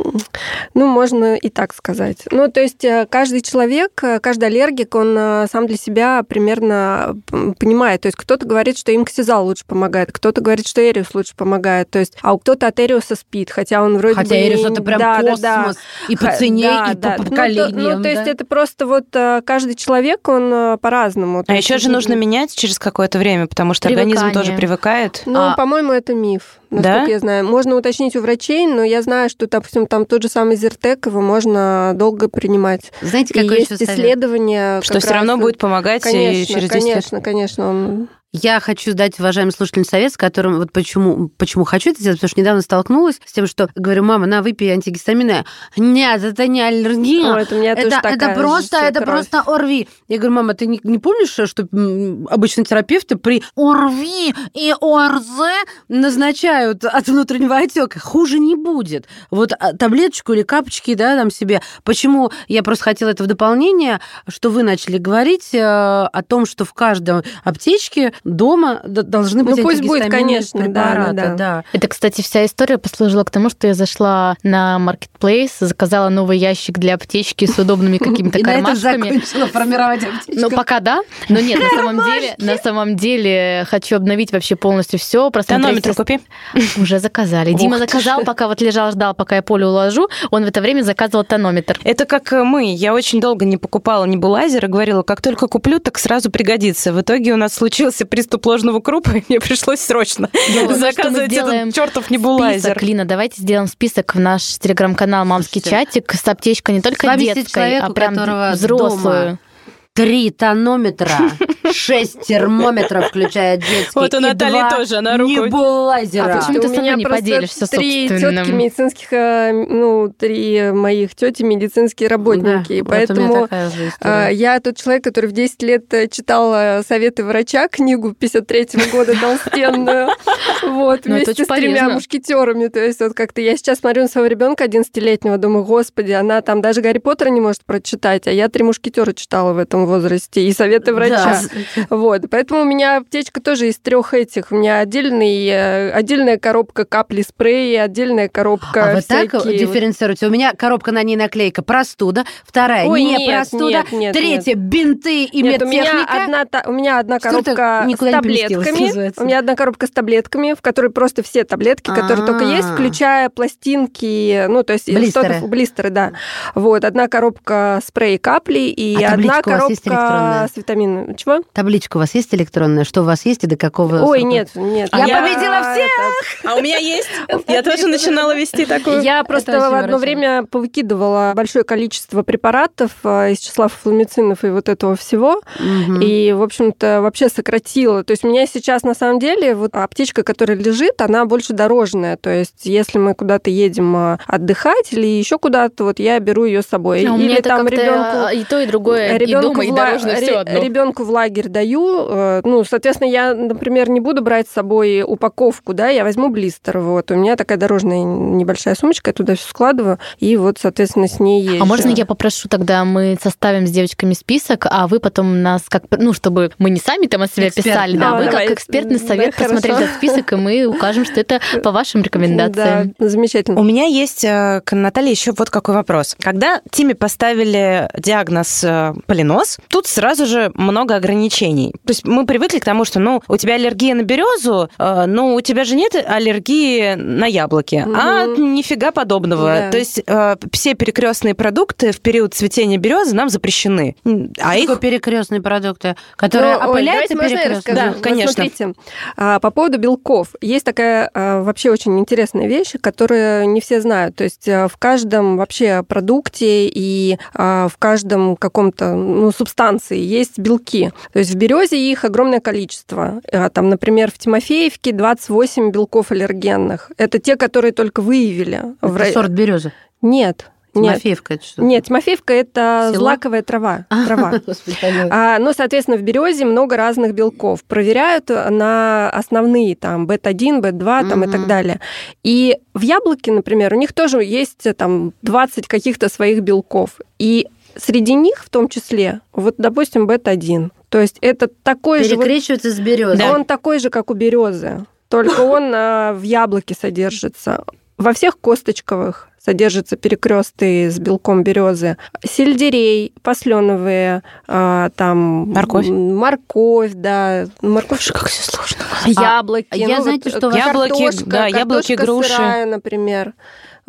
Ну, можно и так сказать. Ну, то есть э, каждый человек, э, каждый аллергик, он э, сам для себя примерно понимает. То есть кто-то говорит, что инксизал лучше помогает, кто-то говорит, что эриус лучше помогает. То есть, а у кто-то от эриуса спит, хотя он вроде хотя бы... Хотя эриус это прям да, космос. Да, да. И по цене, да, и да. по поколениям. Ну, то, ну, то есть это просто вот каждый человек, он по-разному. А еще же нужно менять через какое-то время, потому что Привыкание. организм тоже привыкает. Ну, а... по-моему, это миф насколько да? я знаю. Можно уточнить у врачей, но я знаю, что, допустим, там тот же самый Зертек, его можно долго принимать. Знаете, какой и есть исследования... Что все равно будет помогать конечно, и через 10 Конечно, лет. конечно, он я хочу дать уважаемым слушателям совет, с которым вот почему, почему хочу это сделать, потому что недавно столкнулась с тем, что говорю, мама, на, выпей антигистамины. Нет, это не аллергия. О, это, меня это, это просто, это кровь. просто ОРВИ. Я говорю, мама, ты не, не помнишь, что обычно терапевты при ОРВИ и ОРЗ назначают от внутреннего отека? Хуже не будет. Вот а, таблеточку или капочки, да, там себе. Почему я просто хотела это в дополнение, что вы начали говорить э, о том, что в каждом аптечке дома должны быть ну, пусть будет, конечно, препараты. Да, да, да. Это, кстати, вся история послужила к тому, что я зашла на Marketplace, заказала новый ящик для аптечки с удобными какими-то кармашками. И закончила формировать аптечку. Ну, пока да. Но нет, на самом деле, на самом деле хочу обновить вообще полностью все. Тонометр купи. Уже заказали. Дима заказал, пока вот лежал, ждал, пока я поле уложу. Он в это время заказывал тонометр. Это как мы. Я очень долго не покупала небулайзер и говорила, как только куплю, так сразу пригодится. В итоге у нас случился приступ ложного крупа, и мне пришлось срочно ну, заказывать этот чертов небулайзер. Список, Лина, давайте сделаем список в наш телеграм-канал «Мамский чатик» с аптечкой не только детской, а прям взрослую. Три тонометра, шесть термометров, включая детский, Вот у Натальи тоже, она рукой. А почему ты со мной не поделишься три тетки медицинских, э, ну, три моих тети медицинские работники. Да, и поэтому вот я тот человек, который в 10 лет э, читал советы врача, книгу 53 года толстенную, вот, ну, вместе с тремя мушкетерами. То есть вот как-то я сейчас смотрю на своего ребенка 11-летнего, думаю, господи, она там даже Гарри Поттера не может прочитать, а я три мушкетера читала в этом возрасте и советы врача. Вот, поэтому у меня аптечка тоже из трех этих. У меня отдельный, э, отдельная коробка капли спрея, отдельная коробка А вы так всякие вот- дифференцируете? У меня коробка на ней наклейка простуда, вторая Ой, не нет, простуда, нет, нет, третья бинты и Нет, у меня, медтехника. одна, та- у меня одна коробка с таблетками. У меня одна коробка с таблетками, в которой просто все таблетки, которые только есть, А. включая пластинки, ну, то есть Блистеры. что-то... Блистеры, да. Вот, одна коробка спрей и капли, и А одна коробка с витаминами. Чего? Табличка у вас есть электронная? Что у вас есть и до какого Ой, срока? нет, нет. А Я победила всех! А у меня есть. Я тоже начинала вести такую. Я просто в одно время повыкидывала большое количество препаратов э, из числа фламицинов и вот этого всего. И, в общем-то, вообще сократила. То есть у меня сейчас, на самом деле, вот аптечка, которая лежит, она больше дорожная. То есть если мы куда-то едем а, отдыхать или еще куда-то, вот я беру ее с собой. А или это там ребенку и то, и другое, и дома, и дорожное, все одно. Ребенку в лагерь даю. э, Ну, соответственно, я, например, не буду брать с собой упаковку, да, я возьму блистер. Вот. У меня такая дорожная небольшая сумочка, я туда все складываю, и вот, соответственно, с ней езжу. А можно я попрошу тогда, мы составим с девочками список, а вы потом нас как, ну, чтобы мы не сами там о себе Эксперт. писали, да, А, вы давай. как экспертный Да, совет посмотрели хорошо. этот список, и мы укажем, что это по вашим рекомендациям. Да, замечательно. У меня есть э, к Наталье еще вот какой вопрос. Когда Тиме поставили диагноз э, полинос, тут сразу же много ограничений. То есть мы привыкли к тому, что, ну, у тебя аллергия на березу, э, ну, у тебя же нет аллергии на яблоки. А Мгм. нифига подобного. Да. То есть э, все перекрестные продукты в период цветения березы нам запрещены. А Что их перекрестные продукты, которые Ну, опыляются расскажу? Да, Вот конечно. смотрите, а, по поводу белков. Есть такая а, вообще очень интересная вещь, которую не все знают. То есть а, в каждом вообще продукте и а, в каждом каком-то ну, субстанции есть белки. То есть в березе их огромное количество. А, Там, например, в Тимофеевке 28 белков аллергенных. Это те, которые только выявили. в Это ра- сорт березы. Нет. Нет, Тимофеевка это что? нет, Тимофеевка это Село? злаковая трава. трава. Господи, помилуй. А, ну, соответственно, в березе много разных белков. Проверяют на основные, там, бета-1, бета-2 там, и так далее. И в яблоке, например, у них тоже есть там 20 каких-то своих белков. И среди них в том числе, вот, допустим, бета-1. То есть это такой же... вот- Перекрещивается с березы. он такой же, как у березы, только он а, в яблоке содержится. Во всех косточковых содержатся перекресты с белком березы. Сельдерей, посленовые, а, там... Морковь. Морковь, да. Морковь. как все сложно. Яблоки. а я, ну, знаете, вот, что э, яблоки, картошка, да, яблоки, картошка груши. сырая, например.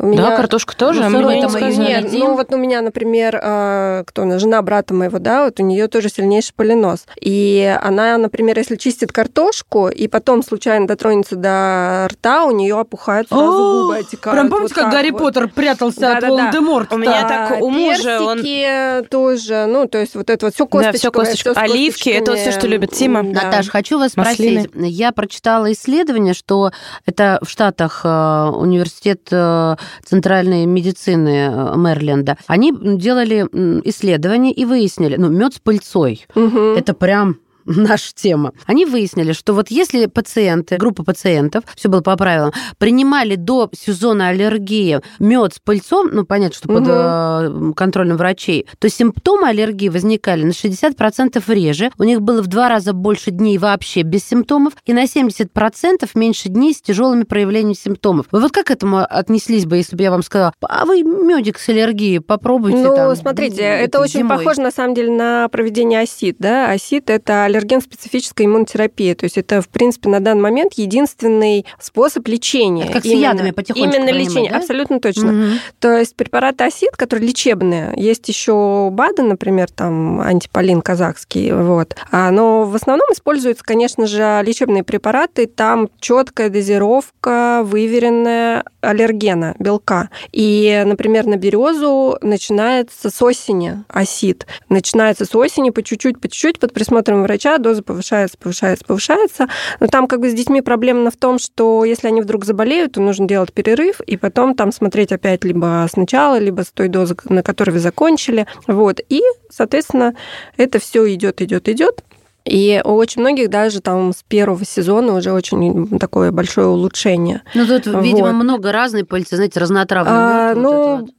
У Да, меня- картошка тоже. Ну, а сырой ее сказали. нет, едим. ну вот у меня, например, а, кто она, жена брата моего, да, вот у нее тоже сильнейший полинос. И она, например, если чистит картошку и потом случайно дотронется до рта, у нее опухают сразу О, губы, отекают. Прям помните, вот как Гарри вот. Поттер прятался от Да-да-да. Волан-де-Морта? У меня Да, так у мужа, он- персики тоже, ну, то есть вот это вот все Да, косточковое. всё косточковое. всё с Оливки, это вот всё, что любит Тима. Да. Наташ, хочу вас Маслины. спросить. Я прочитала исследование, что это в Штатах э, университет э, центральной медицины э, Мэриленда. Они делали м, исследование и выяснили, ну, мед с пыльцой. Мгм. Это прям наша тема. Они выяснили, что вот если пациенты, группа пациентов, все было по правилам, принимали до сезона аллергии мед с пыльцом, ну, понятно, что под э, контролем врачей, то симптомы аллергии возникали на 60% реже, у них было в два раза больше дней вообще без симптомов, и на 70% меньше дней с тяжелыми проявлениями симптомов. Вы вот как к этому отнеслись бы, если бы я вам сказала, а вы медик с аллергией попробуйте Ну, там, смотрите, м, это очень зимой». похоже на самом деле на проведение ОСИД. Да? ОСИД – это аллерген специфической иммунотерапии. То есть это, в принципе, на данный момент единственный способ лечения. Это как с Именно- ядами потихонечку Именно лечение, да? абсолютно точно. Мгм. То есть препараты ОСИД, которые лечебные, есть еще БАДы, например, там антиполин казахский, вот. А, но в основном используются, конечно же, лечебные препараты, там четкая дозировка, выверенная аллергена, белка. И, например, на березу начинается с осени ОСИД. Начинается с осени по чуть-чуть, по чуть-чуть, под присмотром врача доза повышается, повышается, повышается. Но там как бы с детьми проблема в том, что если они вдруг заболеют, то нужно делать перерыв, и потом там смотреть опять либо сначала, либо с той дозы, на которой вы закончили. Вот. И, соответственно, это все идет, идет, идет. И у очень многих даже там с первого сезона уже очень такое большое улучшение. Ну, тут, видимо, Вот. много разной пыльцы, знаете, разнотравной. А, ну, вот.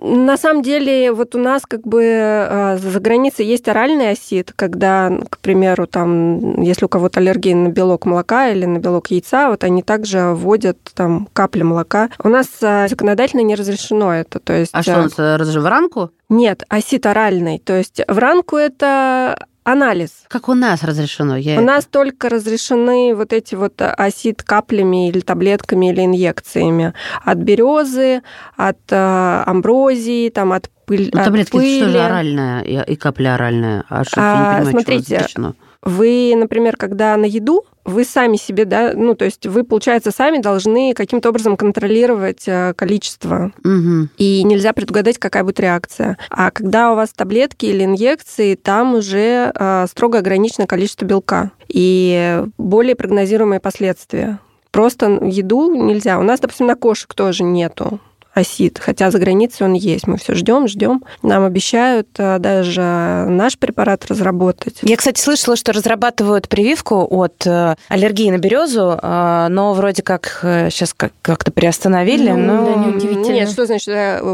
На самом деле, вот у нас как бы э, за границей есть оральный осид, когда, к примеру, там, если у кого-то аллергия на белок молока или на белок яйца, вот они также вводят там капли молока. У нас э, законодательно не разрешено это. То есть, а что, у нас в ранку? Нет, осид оральный. То есть в ранку это анализ. Как у нас разрешено? Я... У нас только разрешены вот эти вот осид каплями или таблетками или инъекциями от березы, от э, амброзии, там от пыль. Ну, таблетки от пыли. это что же оральная и, и капля оральная? А что, а, я не понимаю, смотрите, разрешено? Вы, например, когда на еду, вы сами себе, да, ну, то есть вы, получается, сами должны каким-то образом контролировать э, количество. Угу. И нельзя предугадать, какая будет реакция. А когда у вас таблетки или инъекции, там уже э, строго ограничено количество белка и более прогнозируемые последствия. Просто еду нельзя. У нас, допустим, на кошек тоже нету осид, хотя за границей он есть. Мы все ждем, ждем. Нам обещают э, даже наш препарат разработать. Я, кстати, слышала, что разрабатывают прививку от э, аллергии на березу, э, но вроде как сейчас как-то приостановили. Ну, но... да, неудивительно. Нет, что значит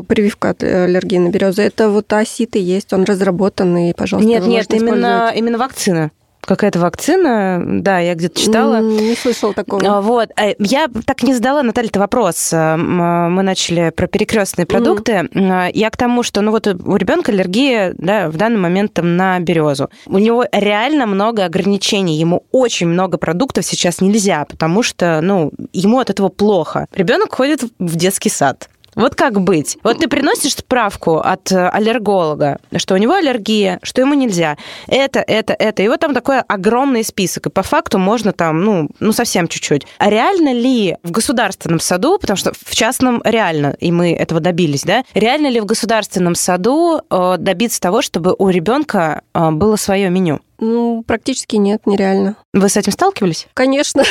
прививка от аллергии на березу? Это вот осид и есть, он разработан, и, пожалуйста, Нет, нет, именно, именно вакцина какая-то вакцина, да, я где-то читала. Не слышала такого. А, вот. Э, я так не задала, Наталья, это вопрос. Э, мы начали про перекрестные продукты. Mm-hmm. Я к тому, что ну вот у ребенка аллергия да, в данный момент там, на березу. У него реально много ограничений. Ему очень много продуктов сейчас нельзя, потому что ну, ему от этого плохо. Ребенок ходит в детский сад. Вот как быть? Вот ты приносишь справку от э, аллерголога, что у него аллергия, что ему нельзя. Это, это, это. И вот там такой огромный список. И по факту можно там, ну, ну совсем чуть-чуть. А реально ли в государственном саду, потому что в частном реально, и мы этого добились, да, реально ли в государственном саду э, добиться того, чтобы у ребенка э, было свое меню? Ну, практически нет, нереально. Вы с этим сталкивались? Конечно.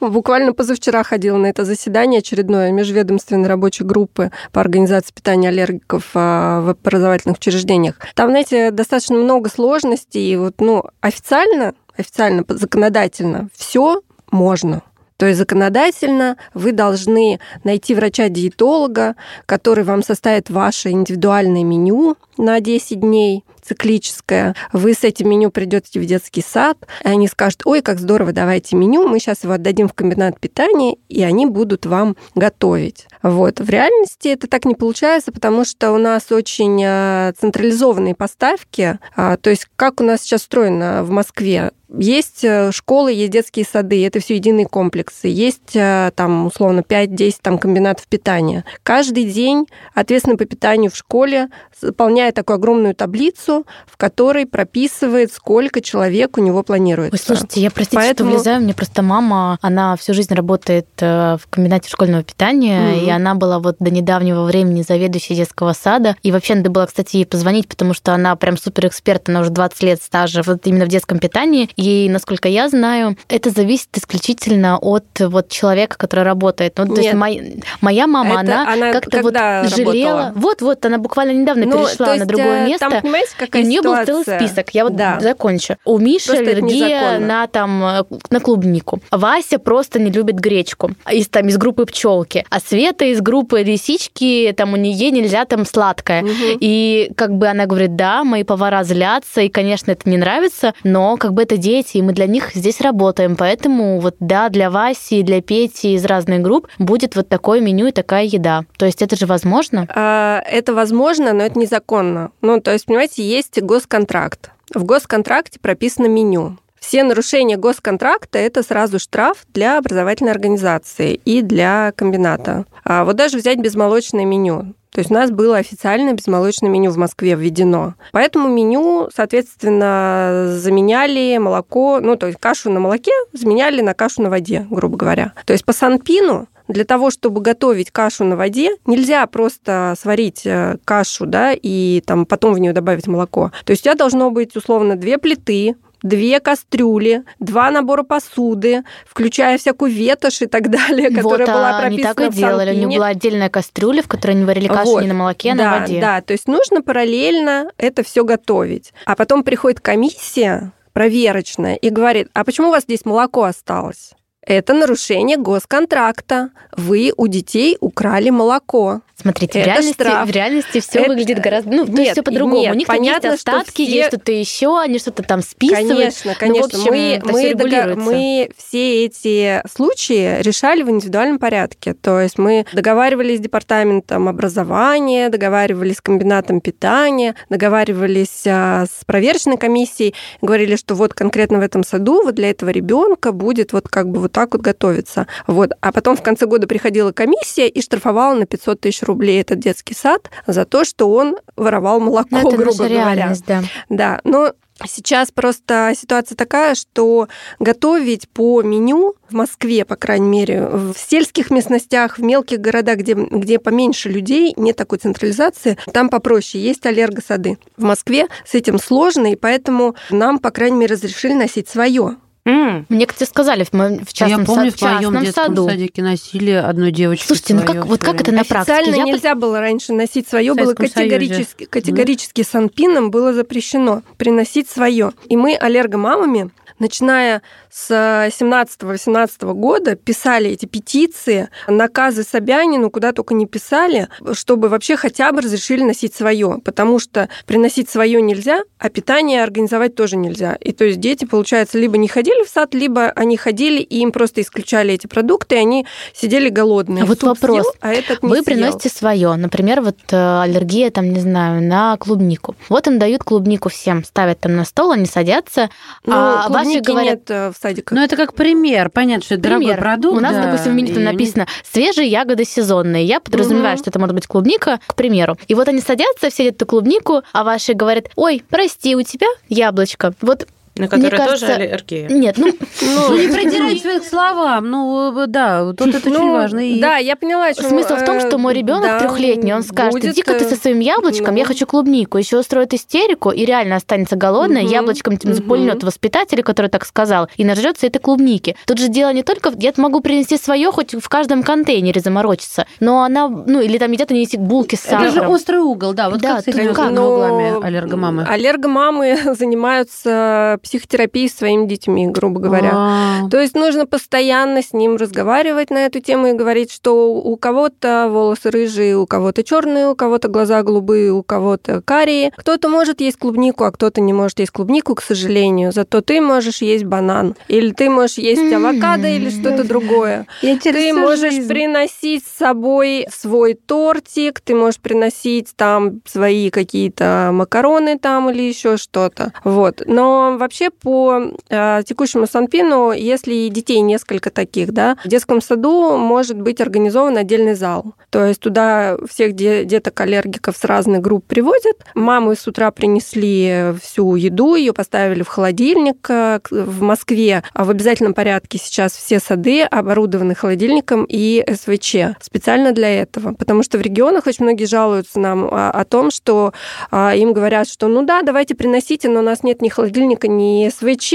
Буквально позавчера ходила на это заседание очередное межведомственной рабочей группы по организации питания аллергиков а, в образовательных учреждениях. Там, знаете, достаточно много сложностей. И вот, ну, официально, официально, законодательно все можно. То есть законодательно вы должны найти врача-диетолога, который вам составит ваше индивидуальное меню на 10 дней, циклическое. Вы с этим меню придете в детский сад, и они скажут, ой, как здорово, давайте меню, мы сейчас его отдадим в комбинат питания, и они будут вам готовить. Вот. В реальности это так не получается, потому что у нас очень а, централизованные поставки. А, то есть как у нас сейчас устроено в Москве? Есть э, школы, есть детские сады, это все единые комплексы. Есть э, там, условно, 5-10 там, комбинатов питания. Каждый день ответственный по питанию в школе заполняет такую огромную таблицу, в которой прописывает, сколько человек у него планируется. Ой, слушайте, я, простите, Поэтому... что влезаю, мне просто мама, она всю жизнь работает э, в комбинате школьного питания, mm-hmm. и она была вот до недавнего времени заведующей детского сада. И вообще надо было, кстати, ей позвонить, потому что она прям супер эксперт, она уже 20 лет стажа вот именно в детском питании. И, насколько я знаю, это зависит исключительно от вот человека, который работает. Ну, то есть моя, моя мама, это она, она как-то вот жалела. Вот-вот, она буквально недавно ну, перешла есть, на другое э, место. Там, понимаете, какая и у нее был целый список. Я вот да. закончу. У Миши просто аллергия на там э, на клубнику. Вася просто не любит гречку из там из группы пчелки, а Света из группы лисички, там у нее нельзя там сладкое. Угу. И как бы она говорит, да, мои повара злятся, и, конечно, это не нравится, но как бы это дети, и мы для них здесь работаем. Поэтому вот да, для Васи, для Пети из разных групп будет вот такое меню и такая еда. То есть это же возможно? А, это возможно, но это незаконно. Ну, то есть, понимаете, есть госконтракт. В госконтракте прописано меню. Все нарушения госконтракта – это сразу штраф для образовательной организации и для комбината. А вот даже взять безмолочное меню. То есть у нас было официальное безмолочное меню в Москве введено. Поэтому меню, соответственно, заменяли молоко, ну, то есть кашу на молоке заменяли на кашу на воде, грубо говоря. То есть по Санпину для того, чтобы готовить кашу на воде, нельзя просто сварить э, кашу, да, и там потом в нее добавить молоко. То есть у тебя должно быть условно две плиты, две кастрюли, два набора посуды, включая всякую ветошь и так далее, которая вот, была прописана они так и делали. У них была отдельная кастрюля, в которой они варили кашу вот. не на молоке, а да, на воде. Да, то есть нужно параллельно это все готовить. А потом приходит комиссия проверочная и говорит, а почему у вас здесь молоко осталось? Это нарушение госконтракта. Вы у детей украли молоко. Смотрите, в реальности, штраф. в реальности все Это- выглядит гораздо... Ну, то есть Нет, все по-другому. нет, У них понятно, есть что остатки, все- есть что-то еще, они что-то там списывают. Конечно, конечно. Ну, в общем, мы, мы, регулируется. мы все эти случаи решали в индивидуальном порядке. То есть мы договаривались с департаментом образования, договаривались с комбинатом питания, договаривались а, с проверочной комиссией, говорили, что вот конкретно в этом саду вот для этого ребенка будет вот как бы вот так вот готовиться. Вот. А потом в конце года приходила комиссия и штрафовала на 500 тысяч рублей этот детский сад за то, что он воровал молоко, Ну, это грубо говоря. да. Да, но сейчас просто ситуация такая, что готовить по меню в Москве, по крайней мере, в сельских местностях, в мелких городах, где, где поменьше людей, нет такой централизации, там попроще, есть аллергосады. В Москве с этим сложно, и поэтому нам, по крайней мере, разрешили носить свое. М. Мне, кстати, сказали в, моем, в частном, Я помню, сад- в моем детском саду. садике носили одной девочке Слушайте, ну как, вот как это на практике? Официально Я нельзя было раньше носить свое, В было Союзе. категорически, категорически санпином было запрещено приносить свое. И мы аллергомамами, начиная с 17-18 года, писали эти петиции, наказы Собянину, куда только не писали, чтобы вообще хотя бы разрешили носить свое, потому что приносить свое нельзя, а питание организовать тоже нельзя. И то есть дети, получается, либо не ходили в сад, либо они ходили, и им просто исключали эти продукты, и они сидели голодные. А вот Суп вопрос. съел, а этот не Вы съел. приносите свое, например, вот э, аллергия, там, не знаю, на клубнику. Вот им дают клубнику всем, ставят там на стол, они садятся, Ну, а клубники говорят, нет э, в садиках. Ну, это как пример. Понятно, что это дорогой Пример. продукт. У нас, да, допустим, в меню там написано свежие ягоды сезонные. Я подразумеваю, Мгм. что это может быть клубника, к примеру. И вот они садятся, все эту клубнику, а ваши говорят, ой, прости, у тебя яблочко. Вот На которые тоже кажется, аллергия. нет, ну, Ну, не придирать своих к словам. Ну, да, вот это очень Ну, важно. И Да, я поняла, о чём, Смысл в том, э, что мой ребенок да, трехлетний, он скажет, будет, иди-ка ты э, со своим яблочком, я ну. хочу клубнику, еще устроит истерику и реально останется голодная, яблочком этим запульнет воспитателя, который так сказал, и нажрется этой клубники. Тут же дело не только... в- Я могу принести свое хоть в каждом контейнере заморочиться, но она... Ну, или там едят они эти булки с это же сахаром. острый угол, да. Вот Да, как с этими ну углами аллергомамы? Аллергомамы занимаются психотерапией своими детьми, грубо говоря. А, То есть нужно постоянно с ним разговаривать на эту тему и говорить, что у кого-то волосы рыжие, у кого-то черные, у кого-то глаза голубые, у кого-то карие. Кто-то может есть клубнику, а кто-то не может есть клубнику, к сожалению. Зато ты можешь есть банан. Или ты можешь есть авокадо или что-то другое. Ты можешь приносить с собой свой тортик, ты можешь приносить там свои какие-то макароны там или еще что-то. Вот. Но вообще по э, текущему Санпину, если детей несколько таких, да, в детском саду может быть организован отдельный зал. То есть туда всех де- деток-аллергиков с разных групп привозят. Мамы с утра принесли всю еду, ее поставили в холодильник э, в Москве. А в обязательном порядке сейчас все сады оборудованы холодильником и СВЧ специально для этого. Потому что в регионах очень многие жалуются нам о, о том, что а, им говорят, что ну да, давайте приносите, но у нас нет ни холодильника, ни СВЧ.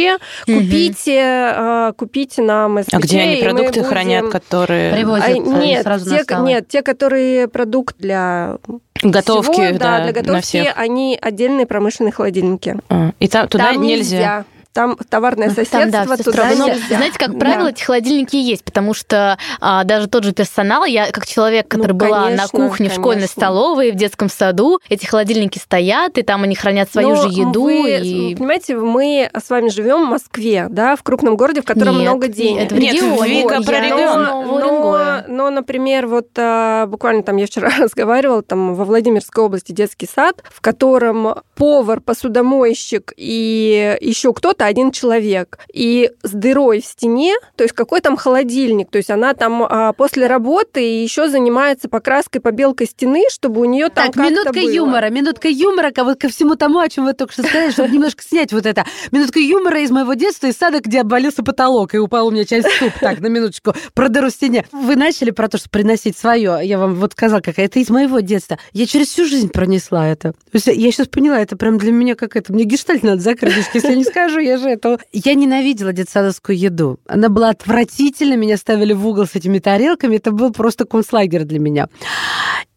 Мгм. Купите, а, купите нам СВЧ. А где они продукты будем- хранят, которые Привозят А, нет, сразу на те, столы. нет, те, которые продукт для готовки, всего, да, для на готовки, всех. они отдельные промышленные холодильники. А, И там туда Там нельзя. Там товарное Там, соседство, да, всё туда строго. Но, нельзя. знаете, как Да. правило, эти холодильники есть, потому что а, даже тот же персонал, я как человек, Ну, который была на конечно, кухне в школьной конечно. столовой, в детском саду, эти холодильники стоят, и там они хранят свою Но же еду. вы, и... Понимаете, мы с вами живем в Москве, да, в крупном городе, в котором Нет, много денег. это в Нет, регионе. Вика Я про регион. Но, Уренгоя. но, например, вот а, буквально там я вчера разговаривала, там во Владимирской области детский сад, в котором повар, посудомойщик и еще кто-то, один человек, и с дырой в стене, то есть какой там холодильник, то есть она там а, после работы еще занимается покраской, побелкой стены, чтобы у нее там Так, минутка было. юмора, минутка юмора ко, вот ко всему тому, о чем вы только что сказали, чтобы немножко снять вот это. Минутка юмора из моего детства, из сада, где обвалился потолок, и упал у меня часть ступ. Так, на минуточку, про дыру в стене. Вы начали про то, что приносить свое. Я вам вот сказала, какая это из моего детства. Я через всю жизнь пронесла это. Я сейчас поняла, это прям для меня как это. Мне гештальт надо закрыть, если я не скажу, я же это... Я ненавидела детсадовскую еду. Она была отвратительна, меня ставили в угол с этими тарелками. Это был просто концлагерь для меня.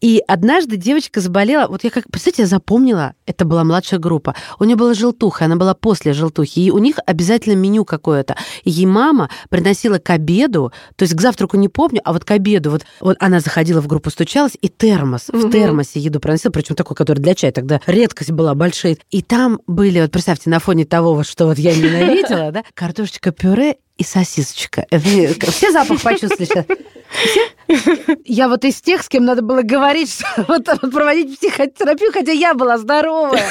И однажды девочка заболела, вот я как, представляете, я запомнила, это была младшая группа, у нее была желтуха, она была после желтухи, и у них обязательно меню какое-то. И ей мама приносила к обеду, то есть к завтраку не помню, а вот к обеду, вот, вот она заходила в группу, стучалась, и термос, угу. в термосе еду приносила, причем такой, который для чая, тогда редкость была большая. И там были, вот представьте, на фоне того, вот, что вот я ненавидела, да, картошечка пюре и сосисочка. Все запах почувствовали сейчас? Все? Я вот из тех, с кем надо было говорить, что вот, вот проводить психотерапию, хотя я была здоровая.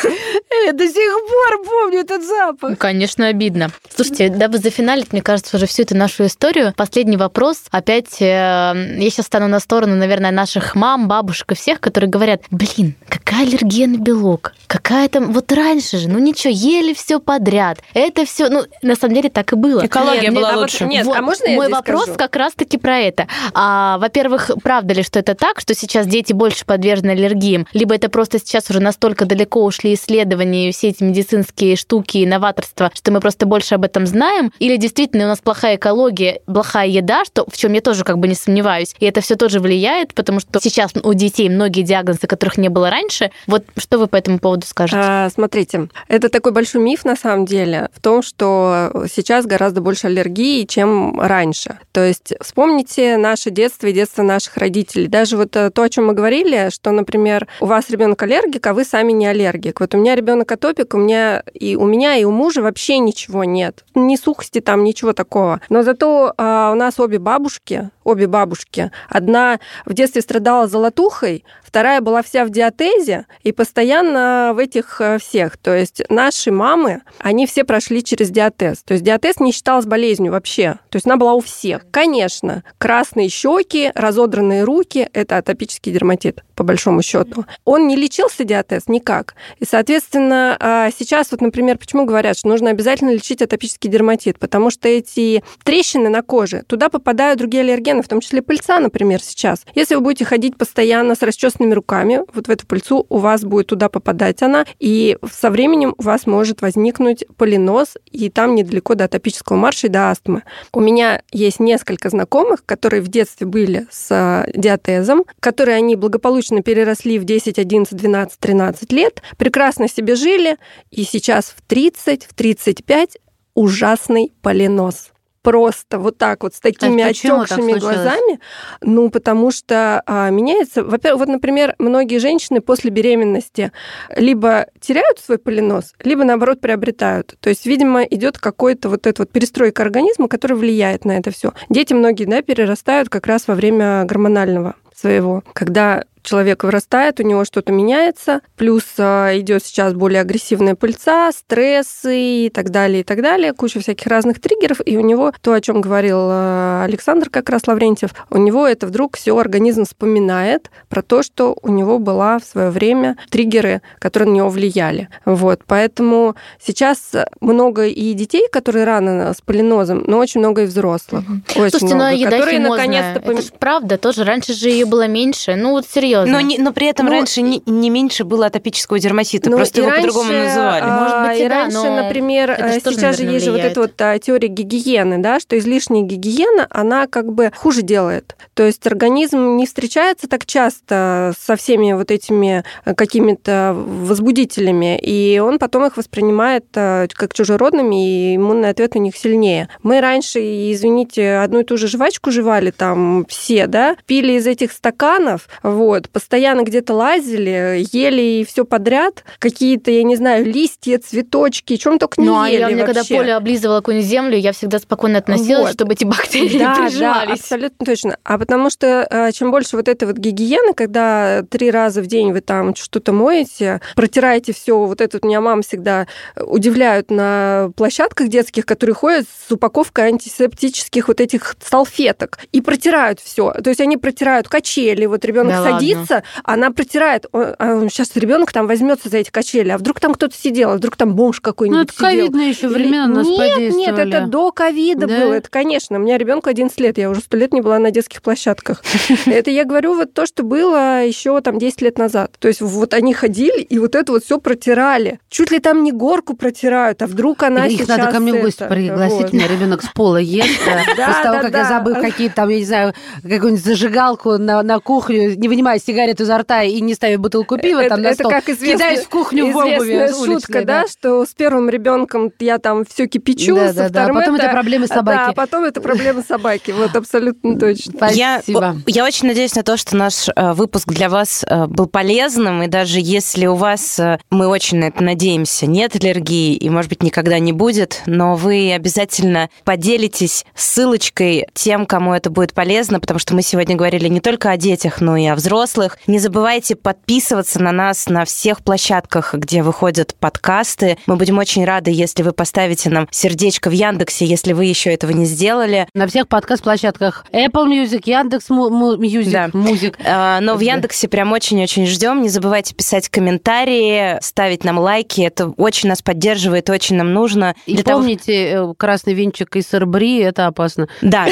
Я до сих пор помню этот запах. Ну, конечно, обидно. Слушайте, дабы зафиналить, мне кажется, уже всю эту нашу историю, последний вопрос. Опять э, я сейчас стану на сторону, наверное, наших мам, бабушек и всех, которые говорят, блин, какая аллергия на белок? Какая там... Вот раньше же, ну ничего, ели все подряд. Это все, ну, на самом деле так и было. Экология была а лучше. Вот, нет, вот, а можно я Мой вопрос скажу? как раз-таки про это. А, во-первых, правда ли, что это так, что сейчас дети больше подвержены аллергиям? Либо это просто сейчас уже настолько далеко ушли исследования и все эти медицинские штуки и новаторства, что мы просто больше об этом знаем? Или действительно у нас плохая экология, плохая еда, что, в чем я тоже как бы не сомневаюсь, и это все тоже влияет, потому что сейчас у детей многие диагнозы, которых не было раньше. Вот что вы по этому поводу скажете? А, смотрите, это такой большой миф на самом деле в том, что сейчас гораздо больше аллергии аллергии, чем раньше. То есть вспомните наше детство и детство наших родителей. Даже вот э, то, о чем мы говорили, что, например, у вас ребенок аллергик, а вы сами не аллергик. Вот у меня ребенок атопик, у меня и у меня и у мужа вообще ничего нет. Ни сухости там, ничего такого. Но зато а, у нас обе бабушки, обе бабушки. Одна в детстве страдала золотухой, вторая была вся в диатезе и постоянно в этих э, всех. То есть наши мамы, они все прошли через диатез. То есть диатез не считалась болезнью вообще. То есть она была у всех. Конечно, красные щеки, разодранные руки – это атопический дерматит, по большому счету. Он не лечился диатез никак. И, соответственно, а, сейчас вот, например, почему говорят, что нужно обязательно лечить атопический дерматит? Потому что эти трещины на коже, туда попадают другие аллергены, в том числе пыльца, например, сейчас. Если вы будете ходить постоянно с расчесанными руками, вот в эту пыльцу у вас будет туда попадать она, и со временем у вас может возникнуть полинос, и там недалеко до атопического марша и до астмы. У меня есть несколько знакомых, которые в детстве были с э, диатезом, которые они благополучно переросли в 10, 11, 12, 13 лет, прекрасно себе жили, и сейчас в 30, в 35 ужасный полинос просто вот так вот с такими а отекшими глазами. Ну, потому что а, меняется. Во-первых, вот, например, многие женщины после беременности либо теряют свой полинос, либо наоборот приобретают. То есть, видимо, идет какой-то вот этот вот перестройка организма, который влияет на это все. Дети многие, да, перерастают как раз во время гормонального своего, когда человек вырастает, у него что-то меняется, плюс а, идет сейчас более агрессивная пыльца, стрессы и так далее, и так далее, куча всяких разных триггеров, и у него то, о чем говорил а, Александр как раз Лаврентьев, у него это вдруг все организм вспоминает про то, что у него была в свое время триггеры, которые на него влияли. Вот, поэтому сейчас много и детей, которые рано с полинозом, но очень много и взрослых. Угу. Очень Слушайте, много, но еда которые наконец-то... Это же правда, тоже раньше же ее было меньше. Ну вот серьезно серьезно. Но, не, но при этом ну, раньше не, не меньше было атопического дерматита, ну, просто его по-другому называли. А, Может быть, и, и да, раньше, но например, э, сейчас тоже, же есть же вот эта вот а, теория гигиены, да, что излишняя гигиена, она как бы хуже делает. То есть организм не встречается так часто со всеми вот этими э, какими-то возбудителями, и он потом их воспринимает э, как чужеродными, и иммунный ответ у них сильнее. Мы раньше, извините, одну и ту же жвачку жевали там все, да, пили из этих стаканов, вот, вот, постоянно где-то лазили, ели и все подряд, какие-то, я не знаю, листья, цветочки, чем только не ну, ели а я, мне, когда Поля облизывала какую-нибудь землю, я всегда спокойно относилась, вот. чтобы эти бактерии да, не приживались. Да, абсолютно точно. А потому что э, чем больше вот этой вот гигиены, когда три раза в день вы там что-то моете, протираете все, вот это вот меня мама всегда удивляют на площадках детских, которые ходят с упаковкой антисептических вот этих салфеток и протирают все. То есть они протирают качели, вот ребенок да садится, садится, она протирает. Он, сейчас а ребенок там возьмется за эти качели, а вдруг там кто-то сидел, а вдруг там бомж какой-нибудь Ну, это ковидные еще времена нас Нет, нет, это до ковида да? было. Это, конечно, у меня ребенку 11 лет, я уже сто лет не была на детских площадках. Это я говорю вот то, что было еще там 10 лет назад. То есть вот они ходили и вот это вот все протирали. Чуть ли там не горку протирают, а вдруг она Их надо ко мне в гости пригласить, у меня ребенок с пола ест, после того, как я забыл какие-то там, я не знаю, какую-нибудь зажигалку на кухню, не вынимая сигарету изо рта и не ставя бутылку пива это, там на это стол, как известная, кидаюсь в кухню в обуви шутка, да? что с первым ребенком я там все кипячу, Да, со да, да. вторым Потом это проблемы собаки. Да, потом это проблемы собаки. Вот абсолютно точно. Я, Спасибо. я очень надеюсь на то, что наш э, выпуск для вас э, был полезным, и даже если у вас, э, мы очень на это надеемся, нет аллергии, и, может быть, никогда не будет, но вы обязательно поделитесь ссылочкой тем, кому это будет полезно, потому что мы сегодня говорили не только о детях, но и о взрослых. Не забывайте подписываться на нас на всех площадках, где выходят подкасты. Мы будем очень рады, если вы поставите нам сердечко в Яндексе, если вы еще этого не сделали. На всех подкаст-площадках Apple Music, Яндекс Music, Да. Музик. А, Но в. Яндексе прям очень-очень ждем. Не забывайте писать комментарии, ставить нам лайки. Это очень нас поддерживает, очень нам нужно. И Для того- помните, э, красный венчик из сырбри, это опасно. Да,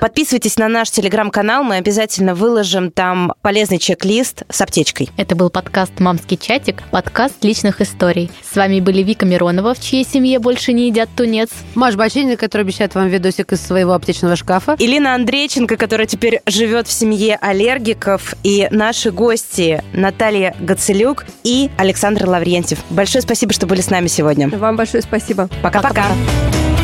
подписывайтесь на наш телеграм-канал, мы обязательно выложим там полезный чек-лист с аптечкой. Это был подкаст «Мамский чатик», подкаст личных историй. С вами были Вика Миронова, в чьей семье больше не едят тунец. Маш Баченина, который обещает вам видосик из своего аптечного шкафа. Илина Андрейченко, которая теперь живет в семье аллергиков, и наши гости Наталья Гацелюк и Александр Лаврентьев. Большое спасибо, что были с нами сегодня. Вам большое спасибо. Пока-пока. Пока-пока.